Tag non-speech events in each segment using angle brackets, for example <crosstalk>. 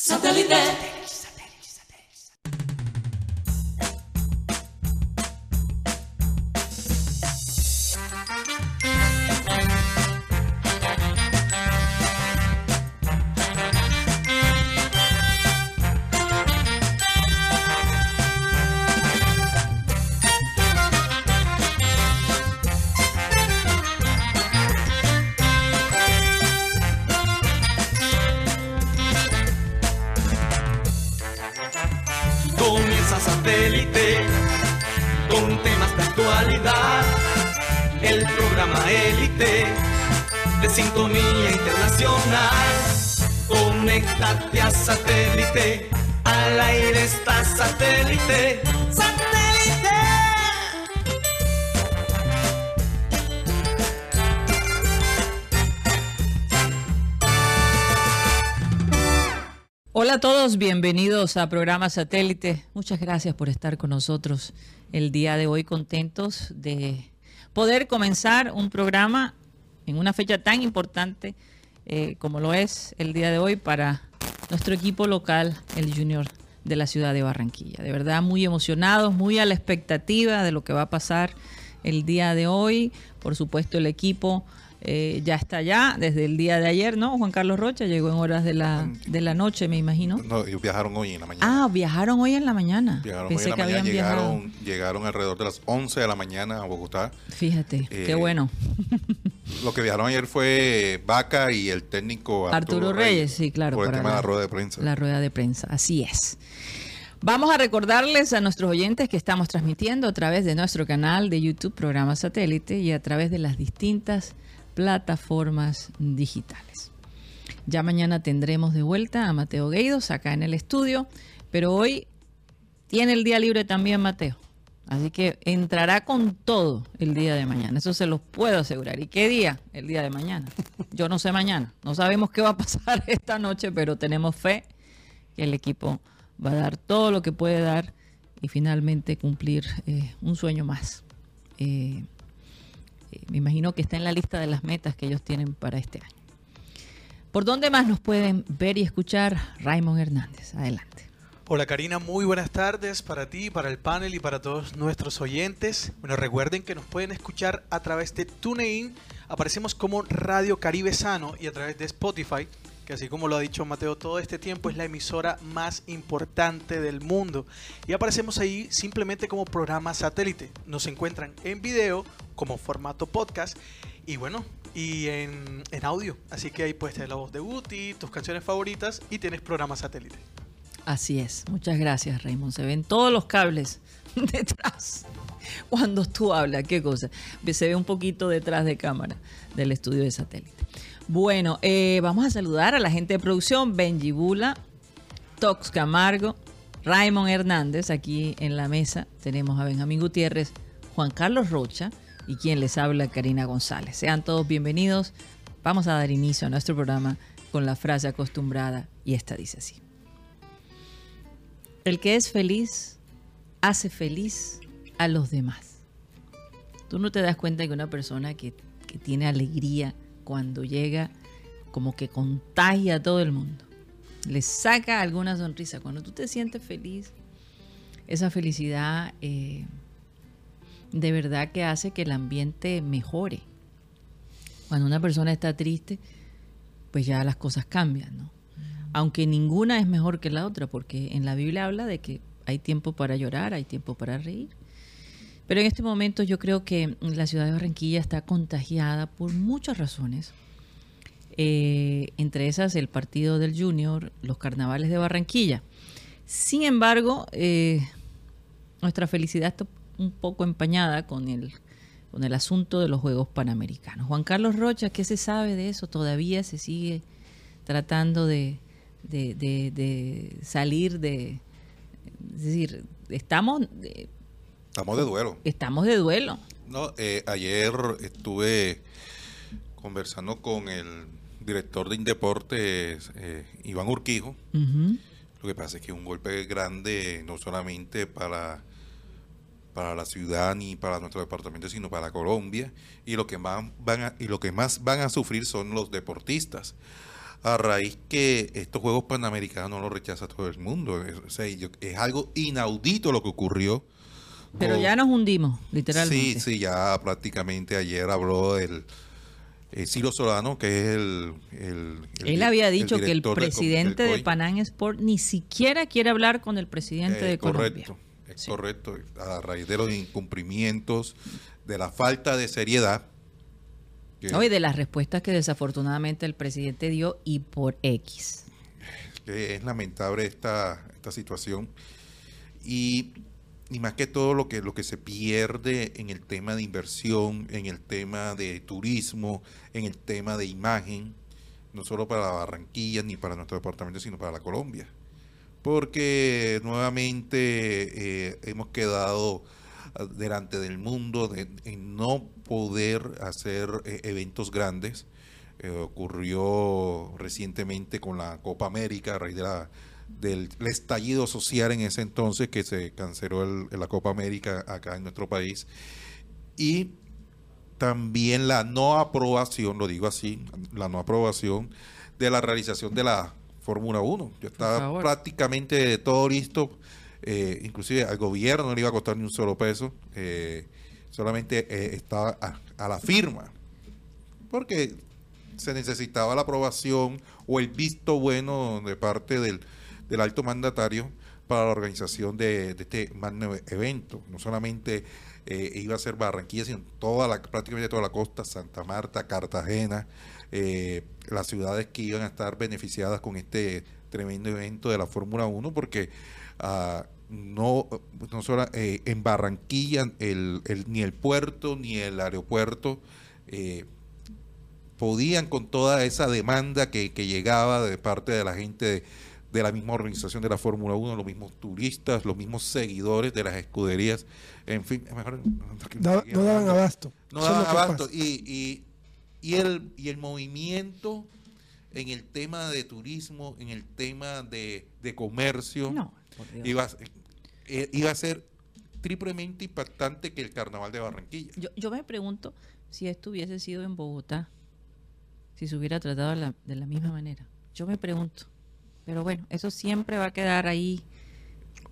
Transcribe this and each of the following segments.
Satellite. Bienvenidos a programa Satélite. Muchas gracias por estar con nosotros el día de hoy, contentos de poder comenzar un programa en una fecha tan importante eh, como lo es el día de hoy para nuestro equipo local, el Junior de la ciudad de Barranquilla. De verdad, muy emocionados, muy a la expectativa de lo que va a pasar el día de hoy. Por supuesto, el equipo eh, ya está allá desde el día de ayer, ¿no? Juan Carlos Rocha llegó en horas de la, de la noche, me imagino. No, ellos viajaron hoy en la mañana. Ah, viajaron hoy en la mañana. Pensé hoy en la que mañana, habían viajado. llegaron, llegaron alrededor de las 11 de la mañana a Bogotá. Fíjate, Eh, qué bueno. Lo que viajaron ayer fue Vaca y el técnico Arturo, Arturo, Reyes, sí, claro. Por el tema de la rueda de prensa. La rueda de prensa, así es. Vamos a recordarles a nuestros oyentes que estamos transmitiendo a través de nuestro canal de YouTube, programa satélite, y a través de las distintas plataformas digitales. Ya mañana tendremos de vuelta a Mateo Gueidos acá en el estudio, pero hoy tiene el día libre también Mateo. Así que entrará con todo el día de mañana. Eso se los puedo asegurar. ¿Y qué día? El día de mañana. Yo no sé mañana. No sabemos qué va a pasar <laughs> esta noche, pero tenemos fe que el equipo va a dar todo lo que puede dar y finalmente cumplir eh, un sueño más. Eh, me imagino que está en la lista de las metas que ellos tienen para este año. ¿Por dónde más nos pueden ver y escuchar? Raymond Hernández. Adelante. Hola Karina, muy buenas tardes para ti, para el panel y para todos nuestros oyentes. Bueno, recuerden que nos pueden escuchar a través de TuneIn, aparecemos como Radio Caribe Sano y a través de Spotify, que así como lo ha dicho Mateo todo este tiempo es la emisora más importante del mundo. Y aparecemos ahí simplemente como programa satélite. Nos encuentran en video como formato podcast y bueno, y en, en audio. Así que ahí puedes tener la voz de Uti, tus canciones favoritas y tienes programa satélite. Así es. Muchas gracias, Raymond. Se ven todos los cables <laughs> detrás cuando tú hablas. ¿Qué cosa? Se ve un poquito detrás de cámara del estudio de satélite. Bueno, eh, vamos a saludar a la gente de producción. Benji Bula, Tox Camargo, Raymond Hernández. Aquí en la mesa tenemos a Benjamín Gutiérrez, Juan Carlos Rocha y quien les habla, Karina González. Sean todos bienvenidos. Vamos a dar inicio a nuestro programa con la frase acostumbrada y esta dice así. El que es feliz hace feliz a los demás. Tú no te das cuenta que una persona que, que tiene alegría cuando llega como que contagia a todo el mundo. Le saca alguna sonrisa. Cuando tú te sientes feliz, esa felicidad eh, de verdad que hace que el ambiente mejore. Cuando una persona está triste, pues ya las cosas cambian, ¿no? aunque ninguna es mejor que la otra, porque en la Biblia habla de que hay tiempo para llorar, hay tiempo para reír. Pero en este momento yo creo que la ciudad de Barranquilla está contagiada por muchas razones. Eh, entre esas el partido del Junior, los carnavales de Barranquilla. Sin embargo, eh, nuestra felicidad un poco empañada con el, con el asunto de los Juegos Panamericanos. Juan Carlos Rocha, ¿qué se sabe de eso? Todavía se sigue tratando de, de, de, de salir de... Es decir, estamos, eh, Estamos de duelo. estamos de duelo. No, eh, ayer estuve conversando con el director de Indeportes, eh, Iván Urquijo. Lo que pasa es que es un golpe grande no solamente para, para la ciudad ni para nuestro departamento, sino para Colombia. Y lo que más van a, y lo que más van a sufrir son los deportistas. a raíz que estos Juegos Panamericanos no lo rechaza todo el mundo. Es, algo inaudito lo que ocurrió. Pero ya nos hundimos, literalmente. Sí, sí, ya prácticamente ayer habló el, el Ciro Solano, que es el... el- el Él había dicho que el del presidente del de. Panam Sport ni siquiera quiere hablar con el presidente Eh, de Colombia. Es Sí. correcto. A raíz de los incumplimientos, de la falta de seriedad. que- No, y de las respuestas que desafortunadamente el presidente dio y por X. que es lamentable esta, esta situación y, y más que todo lo que lo que se pierde en el tema de inversión, en el tema de turismo, en el tema de imagen, no solo para Barranquilla ni para nuestro departamento, sino para la Colombia. Porque nuevamente eh, hemos quedado ah, delante del mundo de, en no poder hacer eh, eventos grandes. Eh, ocurrió recientemente con la Copa América a raíz de la, del el estallido social en ese entonces que se canceló el- la Copa América acá en nuestro país. Y también la no aprobación, lo digo así, la no aprobación de la realización de la Fórmula 1. Ya estaba prácticamente todo listo, eh, inclusive al gobierno no le iba a costar ni un solo peso, eh, solamente eh, estaba a, a la firma, porque se necesitaba la aprobación o el visto bueno de parte del, del alto mandatario para la organización de, de este magno evento. No solamente eh, iba a ser Barranquilla, sino toda la, prácticamente toda la costa, Santa Marta, Cartagena, eh, las ciudades que iban a estar beneficiadas con este tremendo evento de la Fórmula 1, porque ah, no, no solo eh, en Barranquilla el, el- ni el puerto ni el aeropuerto eh, podían con toda esa demanda que, que llegaba de parte de la gente de, de la misma organización de la Fórmula 1, los mismos turistas, los mismos seguidores de las escuderías, en fin, mejor Da- no daban abasto. no daban abasto. y, y, el, y el movimiento en el tema de turismo, en el tema de, de comercio, No, iba, a- eh, iba a ser triplemente impactante que el carnaval de Barranquilla. Yo, yo me pregunto si esto hubiese sido en Bogotá, si se hubiera tratado de la, de la misma manera. Yo me pregunto. Pero bueno, eso siempre va a quedar ahí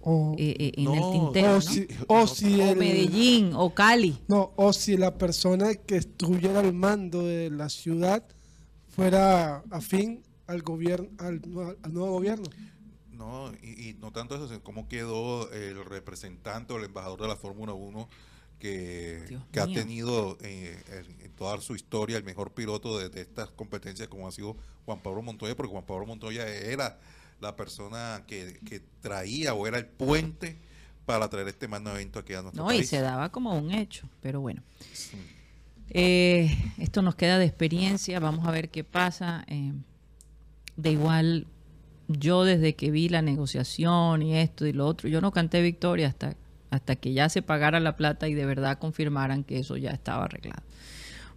O, eh, eh, en No, el tintero. o ¿no? si, o si O el- Medellín, o Cali. No, o si la persona que estuviera al mando de la ciudad fuera afín al gobierno, al, al nuevo gobierno. No, y, y no tanto eso, sino cómo quedó el representante o el embajador de la Fórmula 1 que, ha tenido eh, en, en toda su historia el mejor piloto de, de estas competencias como ha sido Juan Pablo Montoya, porque Juan Pablo Montoya era la persona que, que traía o era el puente para traer este magno evento aquí a nuestro No, y país. se daba como un hecho, pero bueno. Eh, esto nos queda de experiencia, vamos a ver qué pasa. Eh, de igual, yo desde que vi la negociación y esto y lo otro, yo no canté victoria hasta, hasta que ya se pagara la plata y de verdad confirmaran que eso ya estaba arreglado.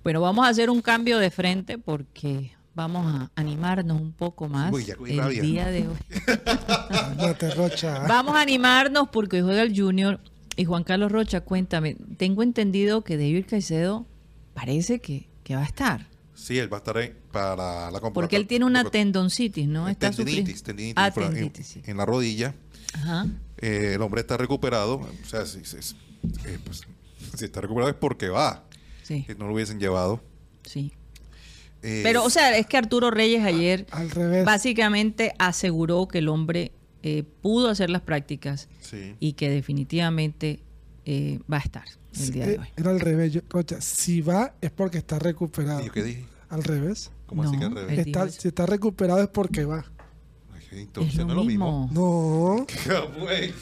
Bueno, vamos a hacer un cambio de frente porque vamos a animarnos un poco más Uy, ya cogí el rabia. día de hoy. <laughs> Vamos a animarnos porque hoy juega el Junior. Y Juan Carlos Rocha, cuéntame, tengo entendido que David Caicedo parece que, que va a estar. Sí, él va a estar en- para la Porque él tiene una tendonitis, ¿no? Está tendinitis, tendinitis Ah, en- tendinitis, sí. en la rodilla. Ajá. Eh, el hombre está recuperado. O sea, si, si- si- eh, pues, si está recuperado es porque va. Sí, Que no lo hubiesen llevado. sí. Eh, Pero, o sea, es que Arturo Reyes ayer Al revés. básicamente aseguró que el hombre eh, pudo hacer las prácticas sí. y que definitivamente eh, va a estar el día de Eh, hoy. Era al revés. yo- Rocha, si va es porque está recuperado. ¿Y yo qué dije? Al revés. ¿Cómo así que al No, revés? Está- si está recuperado es porque va. Entonces es lo no es lo mismo. No. <laughs> Güey.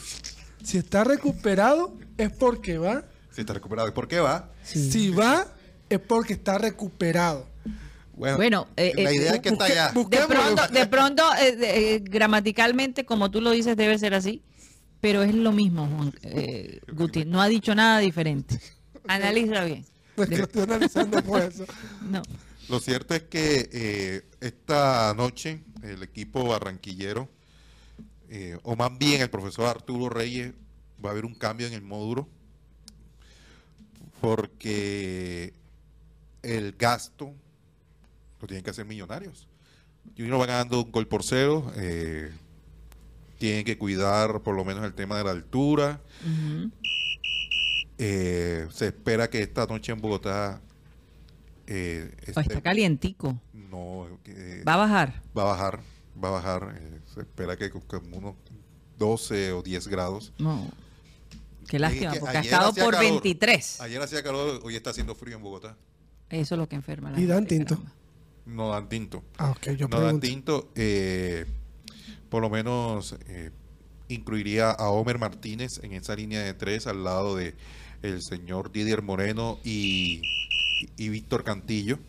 Si está recuperado es porque va. si está recuperado, ¿y por qué va? Sí. Si va es porque está recuperado. Bueno, Bueno, eh, la eh, idea es que está allá. De pronto, de pronto eh, gramaticalmente, como tú lo dices, debe ser así, pero es lo mismo, Juan eh, Guti. No ha dicho nada diferente. Analiza bien. <laughs> Pues lo estoy analizando por eso. <laughs> No. Lo cierto es que esta noche el equipo barranquillero, o más bien el profesor Arturo Reyes, va a haber un cambio en el módulo porque el gasto lo tienen que hacer millonarios. Junior va ganando un gol por cero. Eh, tienen que cuidar por lo menos el tema de la altura. Eh, se espera que esta noche en Bogotá eh, Pues esté- está calientico. no, eh, Va a bajar. va a bajar, va a bajar. eh, se espera que con, con unos 12 o 10 grados. No. Qué lástima, que porque ha estado por calor. 23. Ayer hacía calor, hoy está haciendo frío en Bogotá. Eso es lo que enferma. la Y dan tinto. caramba. No dan tinto. Ah, ok, yo no dan tinto. eh, por lo menos eh, incluiría a Homer Martínez en esa línea de tres al lado de el señor Didier Moreno y, y Víctor Cantillo.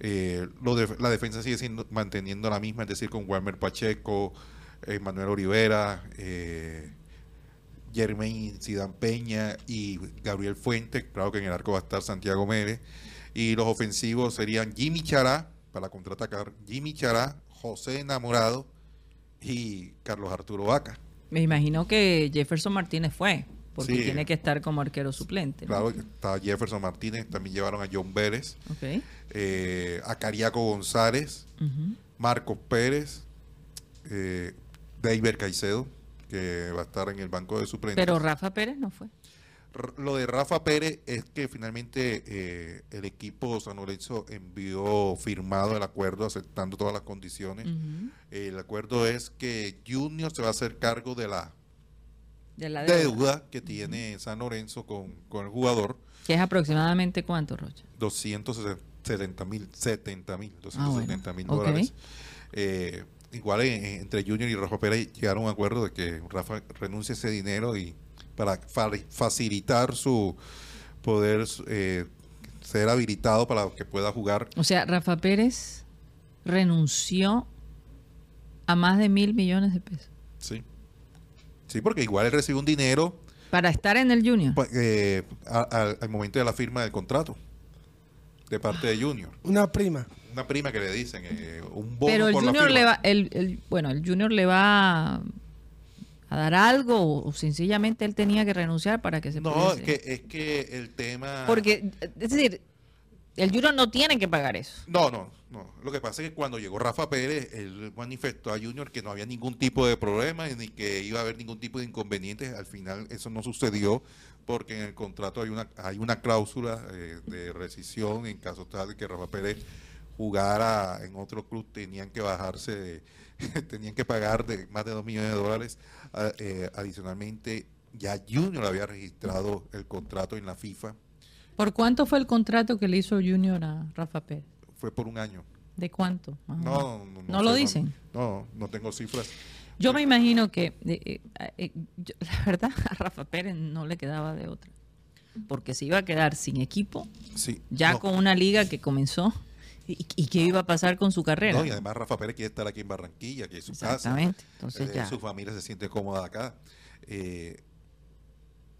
Eh, lo de- la defensa sigue siendo manteniendo la misma, es decir, con Walmer Pacheco, eh, Manuel Olivera, eh, Germain Sidán Peña y Gabriel Fuente. Claro que en el arco va a estar Santiago Mérez. Y los ofensivos serían Jimmy Chará, para contraatacar, Jimmy Chará, José Enamorado y Carlos Arturo Vaca. Me imagino que Jefferson Martínez fue, porque Sí. tiene que estar como arquero suplente. ¿no? Claro, está Jefferson Martínez, también llevaron a John Vélez, eh, a Cariaco González. Marcos Pérez, eh, David Caicedo, que va a estar en el banco de suplentes. Pero Rafa Pérez no fue. Lo de Rafa Pérez es que finalmente eh, el equipo San Lorenzo envió firmado el acuerdo aceptando todas las condiciones. El acuerdo es que Junior se va a hacer cargo de la De la deuda. deuda que tiene San Lorenzo con, con el jugador, Que es aproximadamente cuánto, Rocha. 270 mil, 70 mil, Ah, bueno. 270 mil Ok. dólares. Eh, igual en- entre Junior y Rafa Pérez llegaron a un acuerdo de que Rafa renuncie a ese dinero y para fa- facilitar su poder eh, ser habilitado para que pueda jugar. O sea, Rafa Pérez renunció a más de mil millones de pesos Sí. Sí, porque igual él recibe un dinero para estar en el Junior. eh, a- al- al momento de la firma del contrato de parte de Junior. Una prima. Una prima que le dicen, eh, un bono Pero el por la Junior firma. le va, el, el- bueno, el Junior le va a, dar algo o, o sencillamente él tenía que renunciar para que se No, pudiese- es que, es que el tema... Porque, es decir, el Junior no tiene que pagar eso. No, no, no. Lo que pasa es que cuando llegó Rafa Pérez, él manifestó a Junior que no había ningún tipo de problema ni que iba a haber ningún tipo de inconvenientes. Al final eso no sucedió porque en el contrato hay una hay una cláusula eh, de rescisión en caso tal de que Rafa Pérez jugara en otro club tenían que bajarse, de- <laughs> tenían que pagar de más de dos millones de dólares. Eh, adicionalmente, ya Junior había registrado el contrato en la FIFA, ¿Por cuánto fue el contrato que le hizo Junior a Rafa Pérez? fue por un año. ¿De cuánto? menos? No, no, no, ¿No lo sé, dicen? No, no tengo cifras. Yo me imagino que, eh, eh, eh, yo- la verdad, a Rafa Pérez no le quedaba de otra. Porque se iba a quedar sin equipo, Sí. ya no, con una liga que comenzó. ¿Y, y qué iba a pasar con su carrera? no, y además Rafa Pérez quiere estar aquí en Barranquilla, que es su casa. Exactamente. Entonces Eh, ya. Su familia se siente cómoda acá. Eh,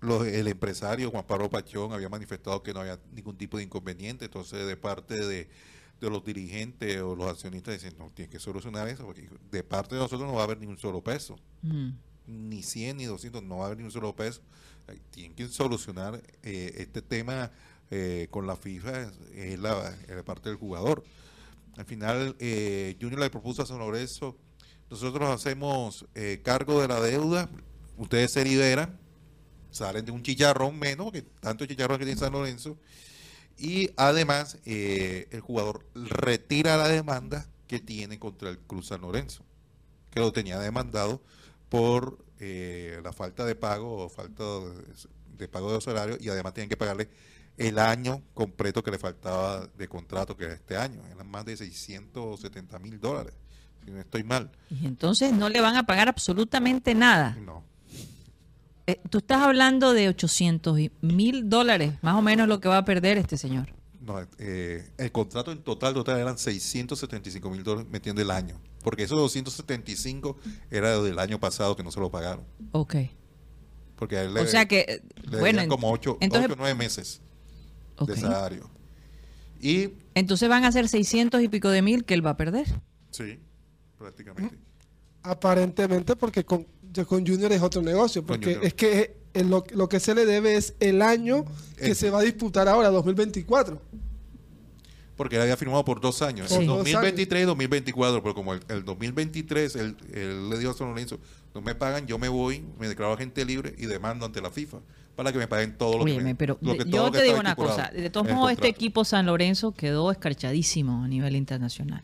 los- el empresario Juan Pablo Pachón había manifestado que no había ningún tipo de inconveniente, entonces de parte de, de los dirigentes o los accionistas dicen, no, tiene que solucionar eso, porque de parte de nosotros no va a haber ni un solo peso, Mm. ni 100 ni 200, no va a haber ni un solo peso. Tienen que solucionar eh, este tema eh, con la FIFA, es, la, parte del jugador. Al final, eh, Junior le propuso a San Lorenzo, nosotros hacemos eh, cargo de la deuda, ustedes se liberan, salen de un chicharrón menos, que tanto chicharrón que tiene San Lorenzo, y además eh, el jugador retira la demanda que tiene contra el Cruz San Lorenzo, que lo tenía demandado por eh, la falta de pago o falta de, pago de salario y además tienen que pagarle el año completo que le faltaba de contrato, que era este año. Eran más de 670 mil dólares, si no estoy mal. Y entonces no le van a pagar absolutamente nada. No. Eh, tú estás hablando de 800 mil dólares, más o menos lo que va a perder este señor. No, eh, el contrato en total, total eran 675 mil dólares metiendo el año. Porque esos 275 era del año pasado que no se lo pagaron. Ok. Porque a él le, O sea que, le bueno, como 8 entonces, o 9 meses de salario. Y entonces van a ser 600 y pico de mil que él va a perder. sí, prácticamente. Aparentemente porque con, Junior es otro negocio, porque es que eh, lo, lo que se le debe es el año que Eh. se va a disputar ahora, 2024. porque él había firmado por dos años, el dos 2023 y 2024, pero como el, el 2023 él, él le dijo a San Lorenzo, no me pagan, yo me voy, me declaro agente libre y demando ante la FIFA para que me paguen todo lo que Óyeme, me- pero lo que- yo lo que te digo una cosa, de todos modos este contrato. equipo San Lorenzo quedó escarchadísimo a nivel internacional.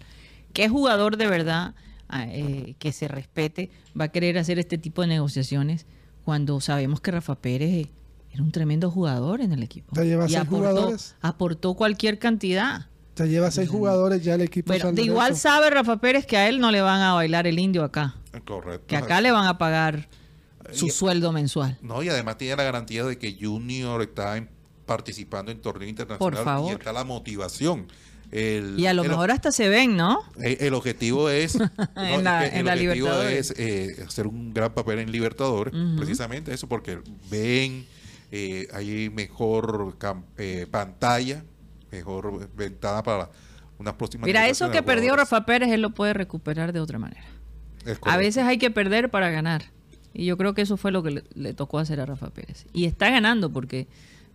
¿Qué jugador de verdad ah, eh, que se respete va a querer hacer este tipo de negociaciones cuando sabemos que Rafa Pérez eh, era un tremendo jugador en el equipo? Ya lleva y seis aportó, jugadores. aportó cualquier cantidad. Se lleva seis jugadores ya el equipo. San de igual Lorenzo. sabe Rafa Pérez que a él no le van a bailar el indio acá, Correcto. que acá le van a pagar su Y- sueldo mensual. No, y además tiene la garantía de que Junior está en- participando en torneo internacional Por favor. y está la motivación. El, Y a lo el- mejor hasta se ven, ¿no? El, el objetivo es, <laughs> no, En la- es que en el la objetivo Libertadores. es eh, hacer un gran papel en Libertadores, precisamente eso, porque ven, eh, hay mejor cam- eh, pantalla, mejor ventana para unas próximas. Mira, eso que perdió. Rafa Pérez, él lo puede recuperar de otra manera. A veces hay que perder para ganar. Y yo creo que eso fue lo que le, le tocó hacer a Rafa Pérez. Y está ganando porque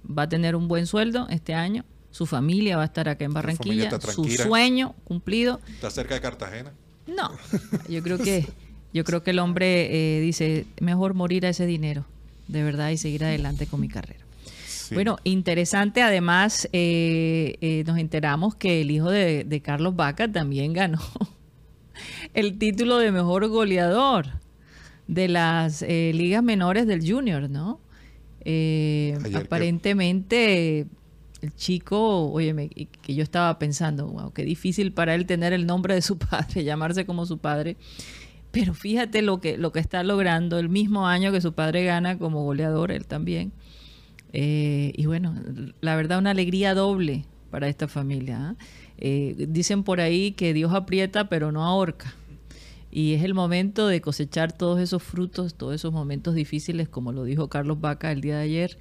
va a tener un buen sueldo este año. Su familia va a estar acá en Barranquilla. Su sueño cumplido. Está cerca de Cartagena. No, yo creo que yo creo que el hombre eh, dice mejor morir a ese dinero, de verdad, y seguir adelante con mi carrera. Sí. Bueno, interesante. Además, eh, eh, nos enteramos que el hijo de, de Carlos Vaca también ganó <laughs> el título de mejor goleador de las eh, ligas menores del Junior, ¿no? Eh, que- aparentemente, el chico, y que yo estaba pensando, wow, qué difícil para él tener el nombre de su <laughs> padre, llamarse como su padre. Pero fíjate lo que, lo que está logrando el mismo año que su padre gana como goleador, él también. Eh, y bueno, la verdad una alegría doble para esta familia. ¿ah? Eh, dicen por ahí que Dios aprieta pero no ahorca. Y es el momento de cosechar todos esos frutos, todos esos momentos difíciles, como lo dijo Carlos Vaca el día de ayer,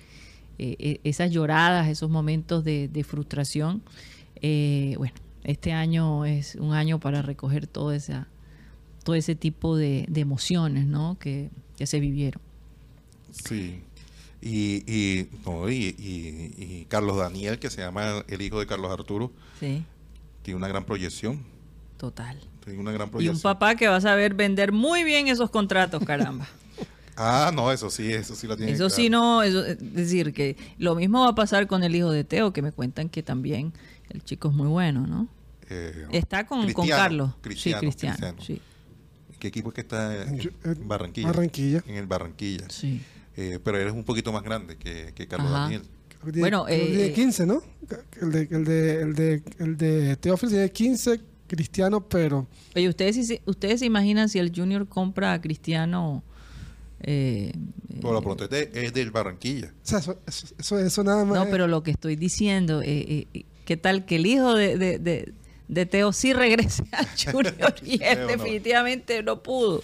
eh, eh, esas lloradas, esos momentos de, de frustración. Eh, bueno, este año es un año para recoger todo, esa, todo ese tipo de, de emociones ¿no? que, que se vivieron. Sí. Y, y, no, y, y- y Carlos Daniel, que se llama el hijo de Carlos Arturo, Sí, tiene una gran proyección. total. Tiene una gran Y un papá que va a saber vender muy bien esos contratos, caramba. <laughs> Ah, no, eso sí, eso sí lo tiene. Eso sí no, eso- es decir, que lo mismo va a pasar con el hijo de Teo, que me cuentan que también el chico es muy bueno, ¿no? Eh, Está con, con Carlos. Cristiano, sí, Cristiano. Cristiano. Sí, ¿Qué equipo es que está en, Yo- en Barranquilla? Barranquilla. En el Barranquilla. sí. Eh, pero él es un poquito más grande que, que Carlos Ajá. Daniel. Bueno, eh, tiene 15, ¿no? El de, el de, el de, el de Teófilo tiene 15, Cristiano, pero Oye, ¿ustedes, ¿ustedes se imaginan si el Junior compra a Cristiano? eh, Por lo eh, pronto es, de- es del Barranquilla. o sea, eso, eso, eso, eso nada más. No, es- pero lo que estoy diciendo, eh, eh, ¿qué tal que el hijo de, de- de- de Teo sí regrese al <laughs> Junior y él definitivamente no pudo?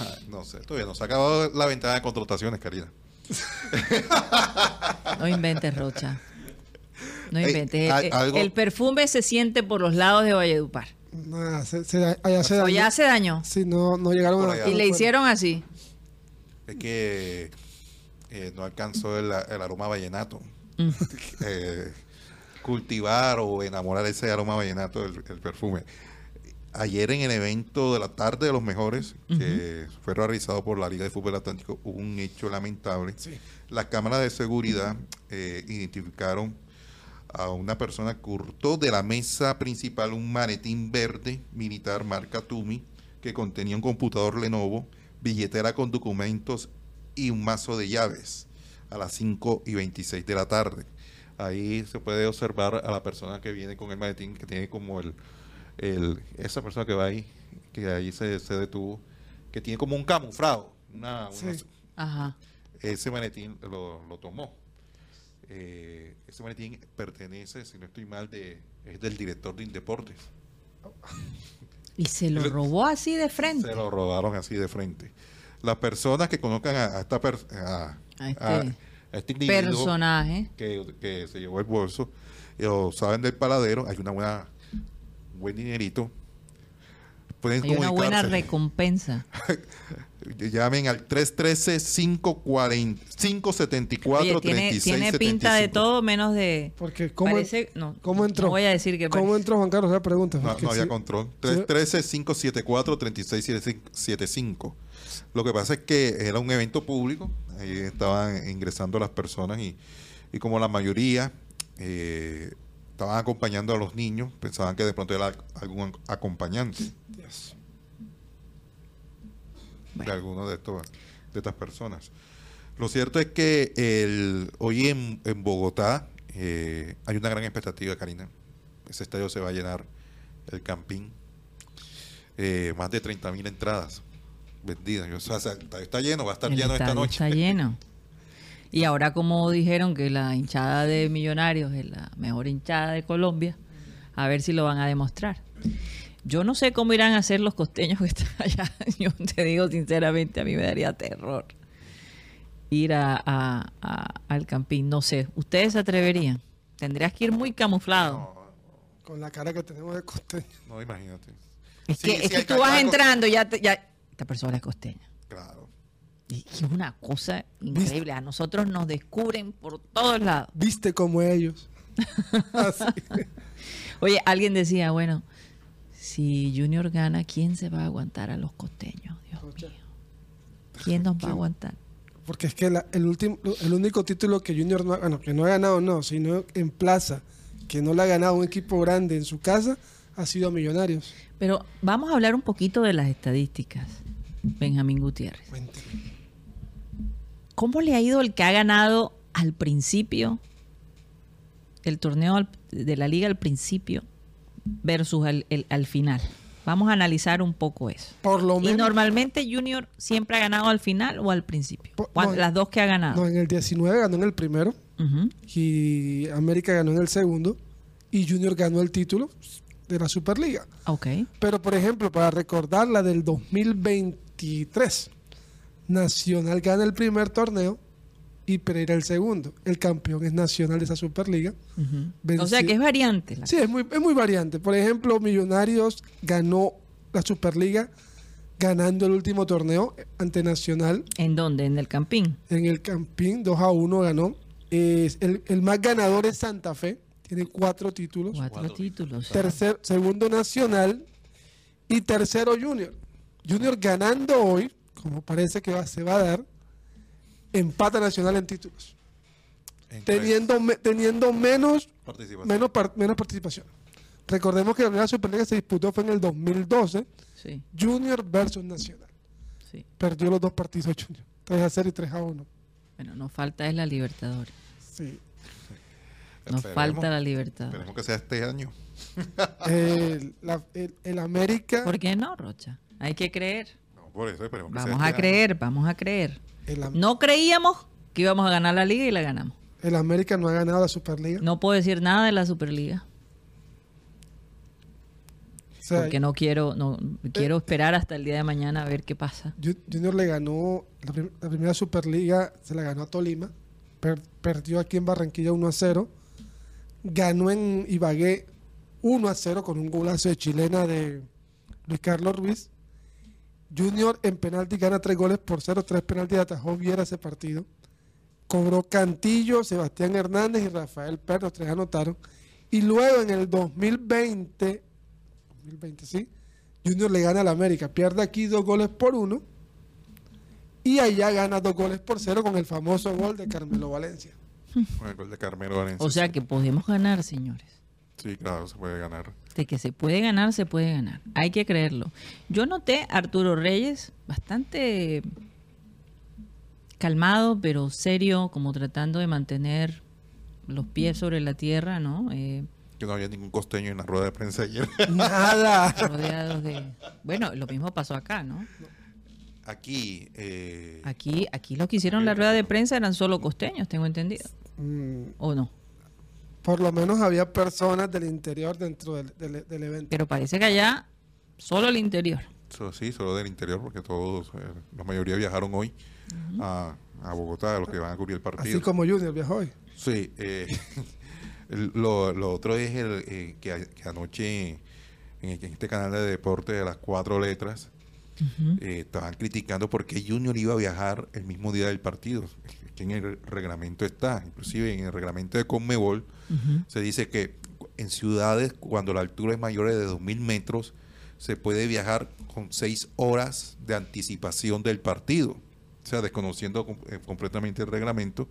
Ah, no sé, todavía no se ha acabado la ventana de contrataciones, Karina. <laughs> No inventes, Rocha. No inventes. El- algo- El perfume se siente por los lados de Valledupar. Nada, se, se, allá se O dañó. ya se dañó. Sí, no, no llegaron a. Y le hicieron así. Es que eh, no alcanzó el, el aroma vallenato. Mm. <laughs> Eh, cultivar o enamorar ese aroma vallenato del el perfume. Ayer en el evento de la tarde de los mejores, que fue realizado por la Liga de Fútbol Atlántico, hubo un hecho lamentable. Las cámaras de seguridad eh, identificaron a una persona que hurtó de la mesa principal un maletín verde militar marca Tumi que contenía un computador Lenovo, billetera con documentos y un mazo de llaves a las 5 y 26 de la tarde. Ahí se puede observar a la persona que viene con el maletín, que tiene como el, el esa persona que va ahí, que ahí se, se detuvo, que tiene como un camuflado. Una, una- Sí. Ajá. ese maletín lo, lo tomó. Eh, ese maletín pertenece, si no estoy mal, de, es del director de Indeportes. Y se lo robó así de frente. Se lo robaron así de frente. Las personas que conozcan a, a esta per- a, A este a- este Personaje. que, que se llevó el bolso o saben del paladero, hay una buena buen dinerito. Pueden Hay una buena recompensa. <laughs> llamen al 313-540-574-3676. Oye, tiene, tiene pinta de todo menos de... Porque ¿cómo, Parece- no, ¿cómo entró? no voy a decir que ¿Cómo parece. entró Juan Carlos? La pregunta. No, no había sí. control. 313-574-3675. Lo que pasa es que era un evento público, ahí estaban ingresando las personas y, y como la mayoría eh, estaban acompañando a los niños, pensaban que de pronto era algún acompañante de alguno de, estos, de estas personas. Lo cierto es que el, hoy en, en Bogotá eh, hay una gran expectativa, Karina. Ese estadio se va a llenar, el Campín. Eh, más de 30 mil entradas vendidas. O sea, está, está lleno, va a estar El lleno esta noche. Está lleno. <laughs> Y ahora como dijeron que la hinchada de Millonarios es la mejor hinchada de Colombia, a ver si lo van a demostrar. Yo no sé cómo irán a hacer los costeños que están allá. <laughs> Yo te digo sinceramente, a mí me daría terror ir a, a- a- al campín. No sé, ¿ustedes se atreverían? Tendrías que ir muy camuflado. Con la cara que tenemos de costeño. No, imagínate. es que, sí, es que tú vas entrando y ya, te- ya esta persona es costeña. Claro. Y es una cosa increíble. A nosotros nos descubren por todos lados. Viste como ellos. <laughs> Así. Oye, alguien decía, bueno, si Junior gana, ¿quién se va a aguantar a los costeños? Dios mío. ¿Quién nos va a aguantar? Porque es que la- el, último, el único título que Junior no ha, bueno, que no ha ganado, no, sino en plaza, que no le ha ganado un equipo grande en su casa, ha sido a Millonarios. Pero vamos a hablar un poquito de las estadísticas, Benjamín Gutiérrez. ¿Cómo le ha ido el que ha ganado al principio, el torneo de la liga al principio, versus al, el- al final? Vamos a analizar un poco eso. Por lo Y menos. normalmente Junior siempre ha ganado al final o al principio. No, las dos que ha ganado. No, en el 19 ganó en el primero y América ganó en el segundo y Junior ganó el título de la Superliga. Ok. Pero, por ejemplo, para recordar la del 2023, Nacional gana el primer torneo y Pereira el segundo. El campeón es Nacional de esa Superliga. Venció- O sea que es variante. la Sí, es muy, es muy variante. Por ejemplo, Millonarios ganó la Superliga ganando el último torneo ante Nacional ¿En dónde? En el Campín. en el Campín, 2 a 1 ganó. Es el, el más ganador es Santa Fe, tiene cuatro títulos. Cuatro, títulos. Tercer, segundo Nacional y tercero Junior. Junior ganando hoy, como parece que va- se va a dar, empata Nacional en títulos, En teniendo, me- teniendo menos, participación. menos, par- menos participación. Recordemos que la primera Superliga se disputó fue en el 2012, Sí, Junior versus Nacional. sí. Perdió los dos partidos Junior, 3 a 0 y 3 a 1. Bueno, nos falta es la Libertadores. Sí. Nos Esperemos- falta la Libertadores. Esperemos que sea este año. El, la- el- el América, ¿Por qué no, Rocha? Hay que creer. No, por eso esperemos que sea Vamos este a año. creer, vamos a creer. el, No creíamos que íbamos a ganar la liga y la ganamos. el América no ha ganado la Superliga. No puedo decir nada de la Superliga O sea, porque no quiero, no quiero esperar hasta el día de mañana a ver qué pasa. Ju- Junior le ganó la, prim- la primera Superliga, se la ganó a Tolima, per- perdió aquí en Barranquilla 1 a 0, ganó en Ibagué 1 a 0 con un golazo de chilena de Luis Carlos Ruiz. Junior en penalti gana 3 goles por 0, 3 penaltis atajó Viera ese partido. Cobró Cantillo, Sebastián Hernández y Rafael Pérez, los tres anotaron. Y luego en el 2020, 2020 sí, Junior le gana al América, pierde aquí dos goles por uno y allá gana dos goles por cero con el famoso gol de Carmelo Valencia. Con el gol de Carmelo Valencia. O sea que podemos ganar, señores. Sí, claro, se puede ganar. De que se puede ganar, se puede ganar. Hay que creerlo. Yo noté a Arturo Reyes bastante calmado, pero serio, como tratando de mantener los pies sobre la tierra, ¿no? Eh, Que no había ningún costeño en la rueda de prensa ayer. <laughs> Nada. rodeados de... Bueno, lo mismo pasó acá, ¿no? Aquí, eh, Aquí, aquí los que hicieron la rueda de prensa eran solo costeños, tengo entendido. Mm, ¿O no? Por lo menos había personas del interior dentro del, del- del evento. Pero parece que allá solo el interior. so- sí, solo del interior, porque todos, eh, la mayoría viajaron hoy a, a Bogotá, los que van a cubrir el partido. Así como Junior viajó hoy. Sí, eh, <laughs> el- lo, lo otro es el, eh, que, a- que anoche en, en este canal de deporte de las cuatro letras eh, estaban criticando por qué Junior iba a viajar el mismo día del partido, que en el reglamento está, inclusive en el reglamento de Conmebol se dice que en ciudades cuando la altura es mayor de 2.000 metros se puede viajar con seis horas de anticipación del partido, o sea, desconociendo eh, completamente el reglamento.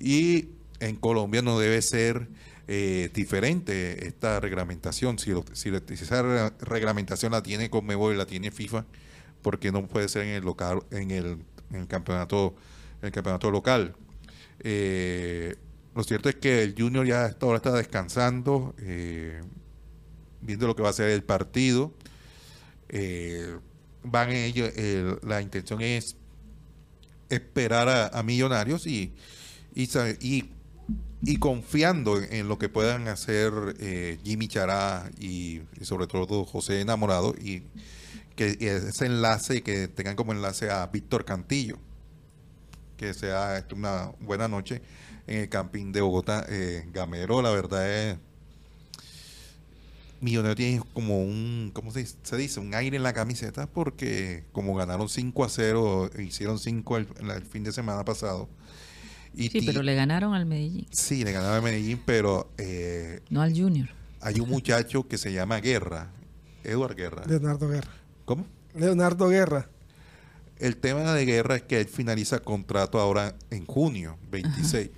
Y en Colombia no debe ser eh, diferente esta reglamentación. Si, lo- esa re- reglamentación la tiene Conmebol y la tiene FIFA, porque no puede ser en el local, en el, en el campeonato, el campeonato local. Eh, lo cierto es que el Junior ya hasta ahora está descansando, eh, viendo lo que va a ser el partido. Eh, van ellos, el- la intención es esperar a, Millonarios y, confiando en, lo que puedan hacer Jimmy Chará y, y sobre todo José Enamorado y que ese enlace, que tengan como enlace a Víctor Cantillo, que sea esto una buena noche en el camping de Bogotá. Eh, Gamero, la verdad es... Millonario tiene como un, ¿cómo se, dice? se dice? Un aire en la camiseta porque como ganaron 5 a 0, hicieron 5 el, el fin de semana pasado. Y Sí, pero le ganaron al Medellín, Sí, le ganaron a Medellín, pero eh, no al Junior. hay un muchacho que se llama Guerra, Eduard Guerra. Leonardo Guerra. ¿Cómo? Leonardo Guerra. El tema de Guerra es que él finaliza contrato ahora en junio 26.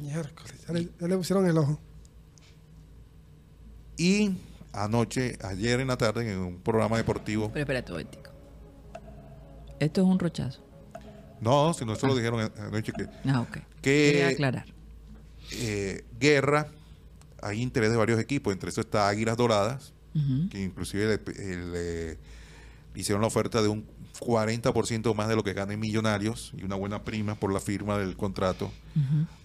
Miércoles. Ya le, ya le pusieron el ojo. Y anoche, ayer en la tarde, en un programa deportivo, Pero espérate un momentico. Esto es un rochazo. no, si no se lo dijeron anoche que, Ah, ok. que Quería aclarar. eh, Guerra, hay interés de varios equipos, entre eso está Águilas Doradas, que inclusive le, le hicieron la oferta de un 40% más de lo que gana en Millonarios y una buena prima por la firma del contrato.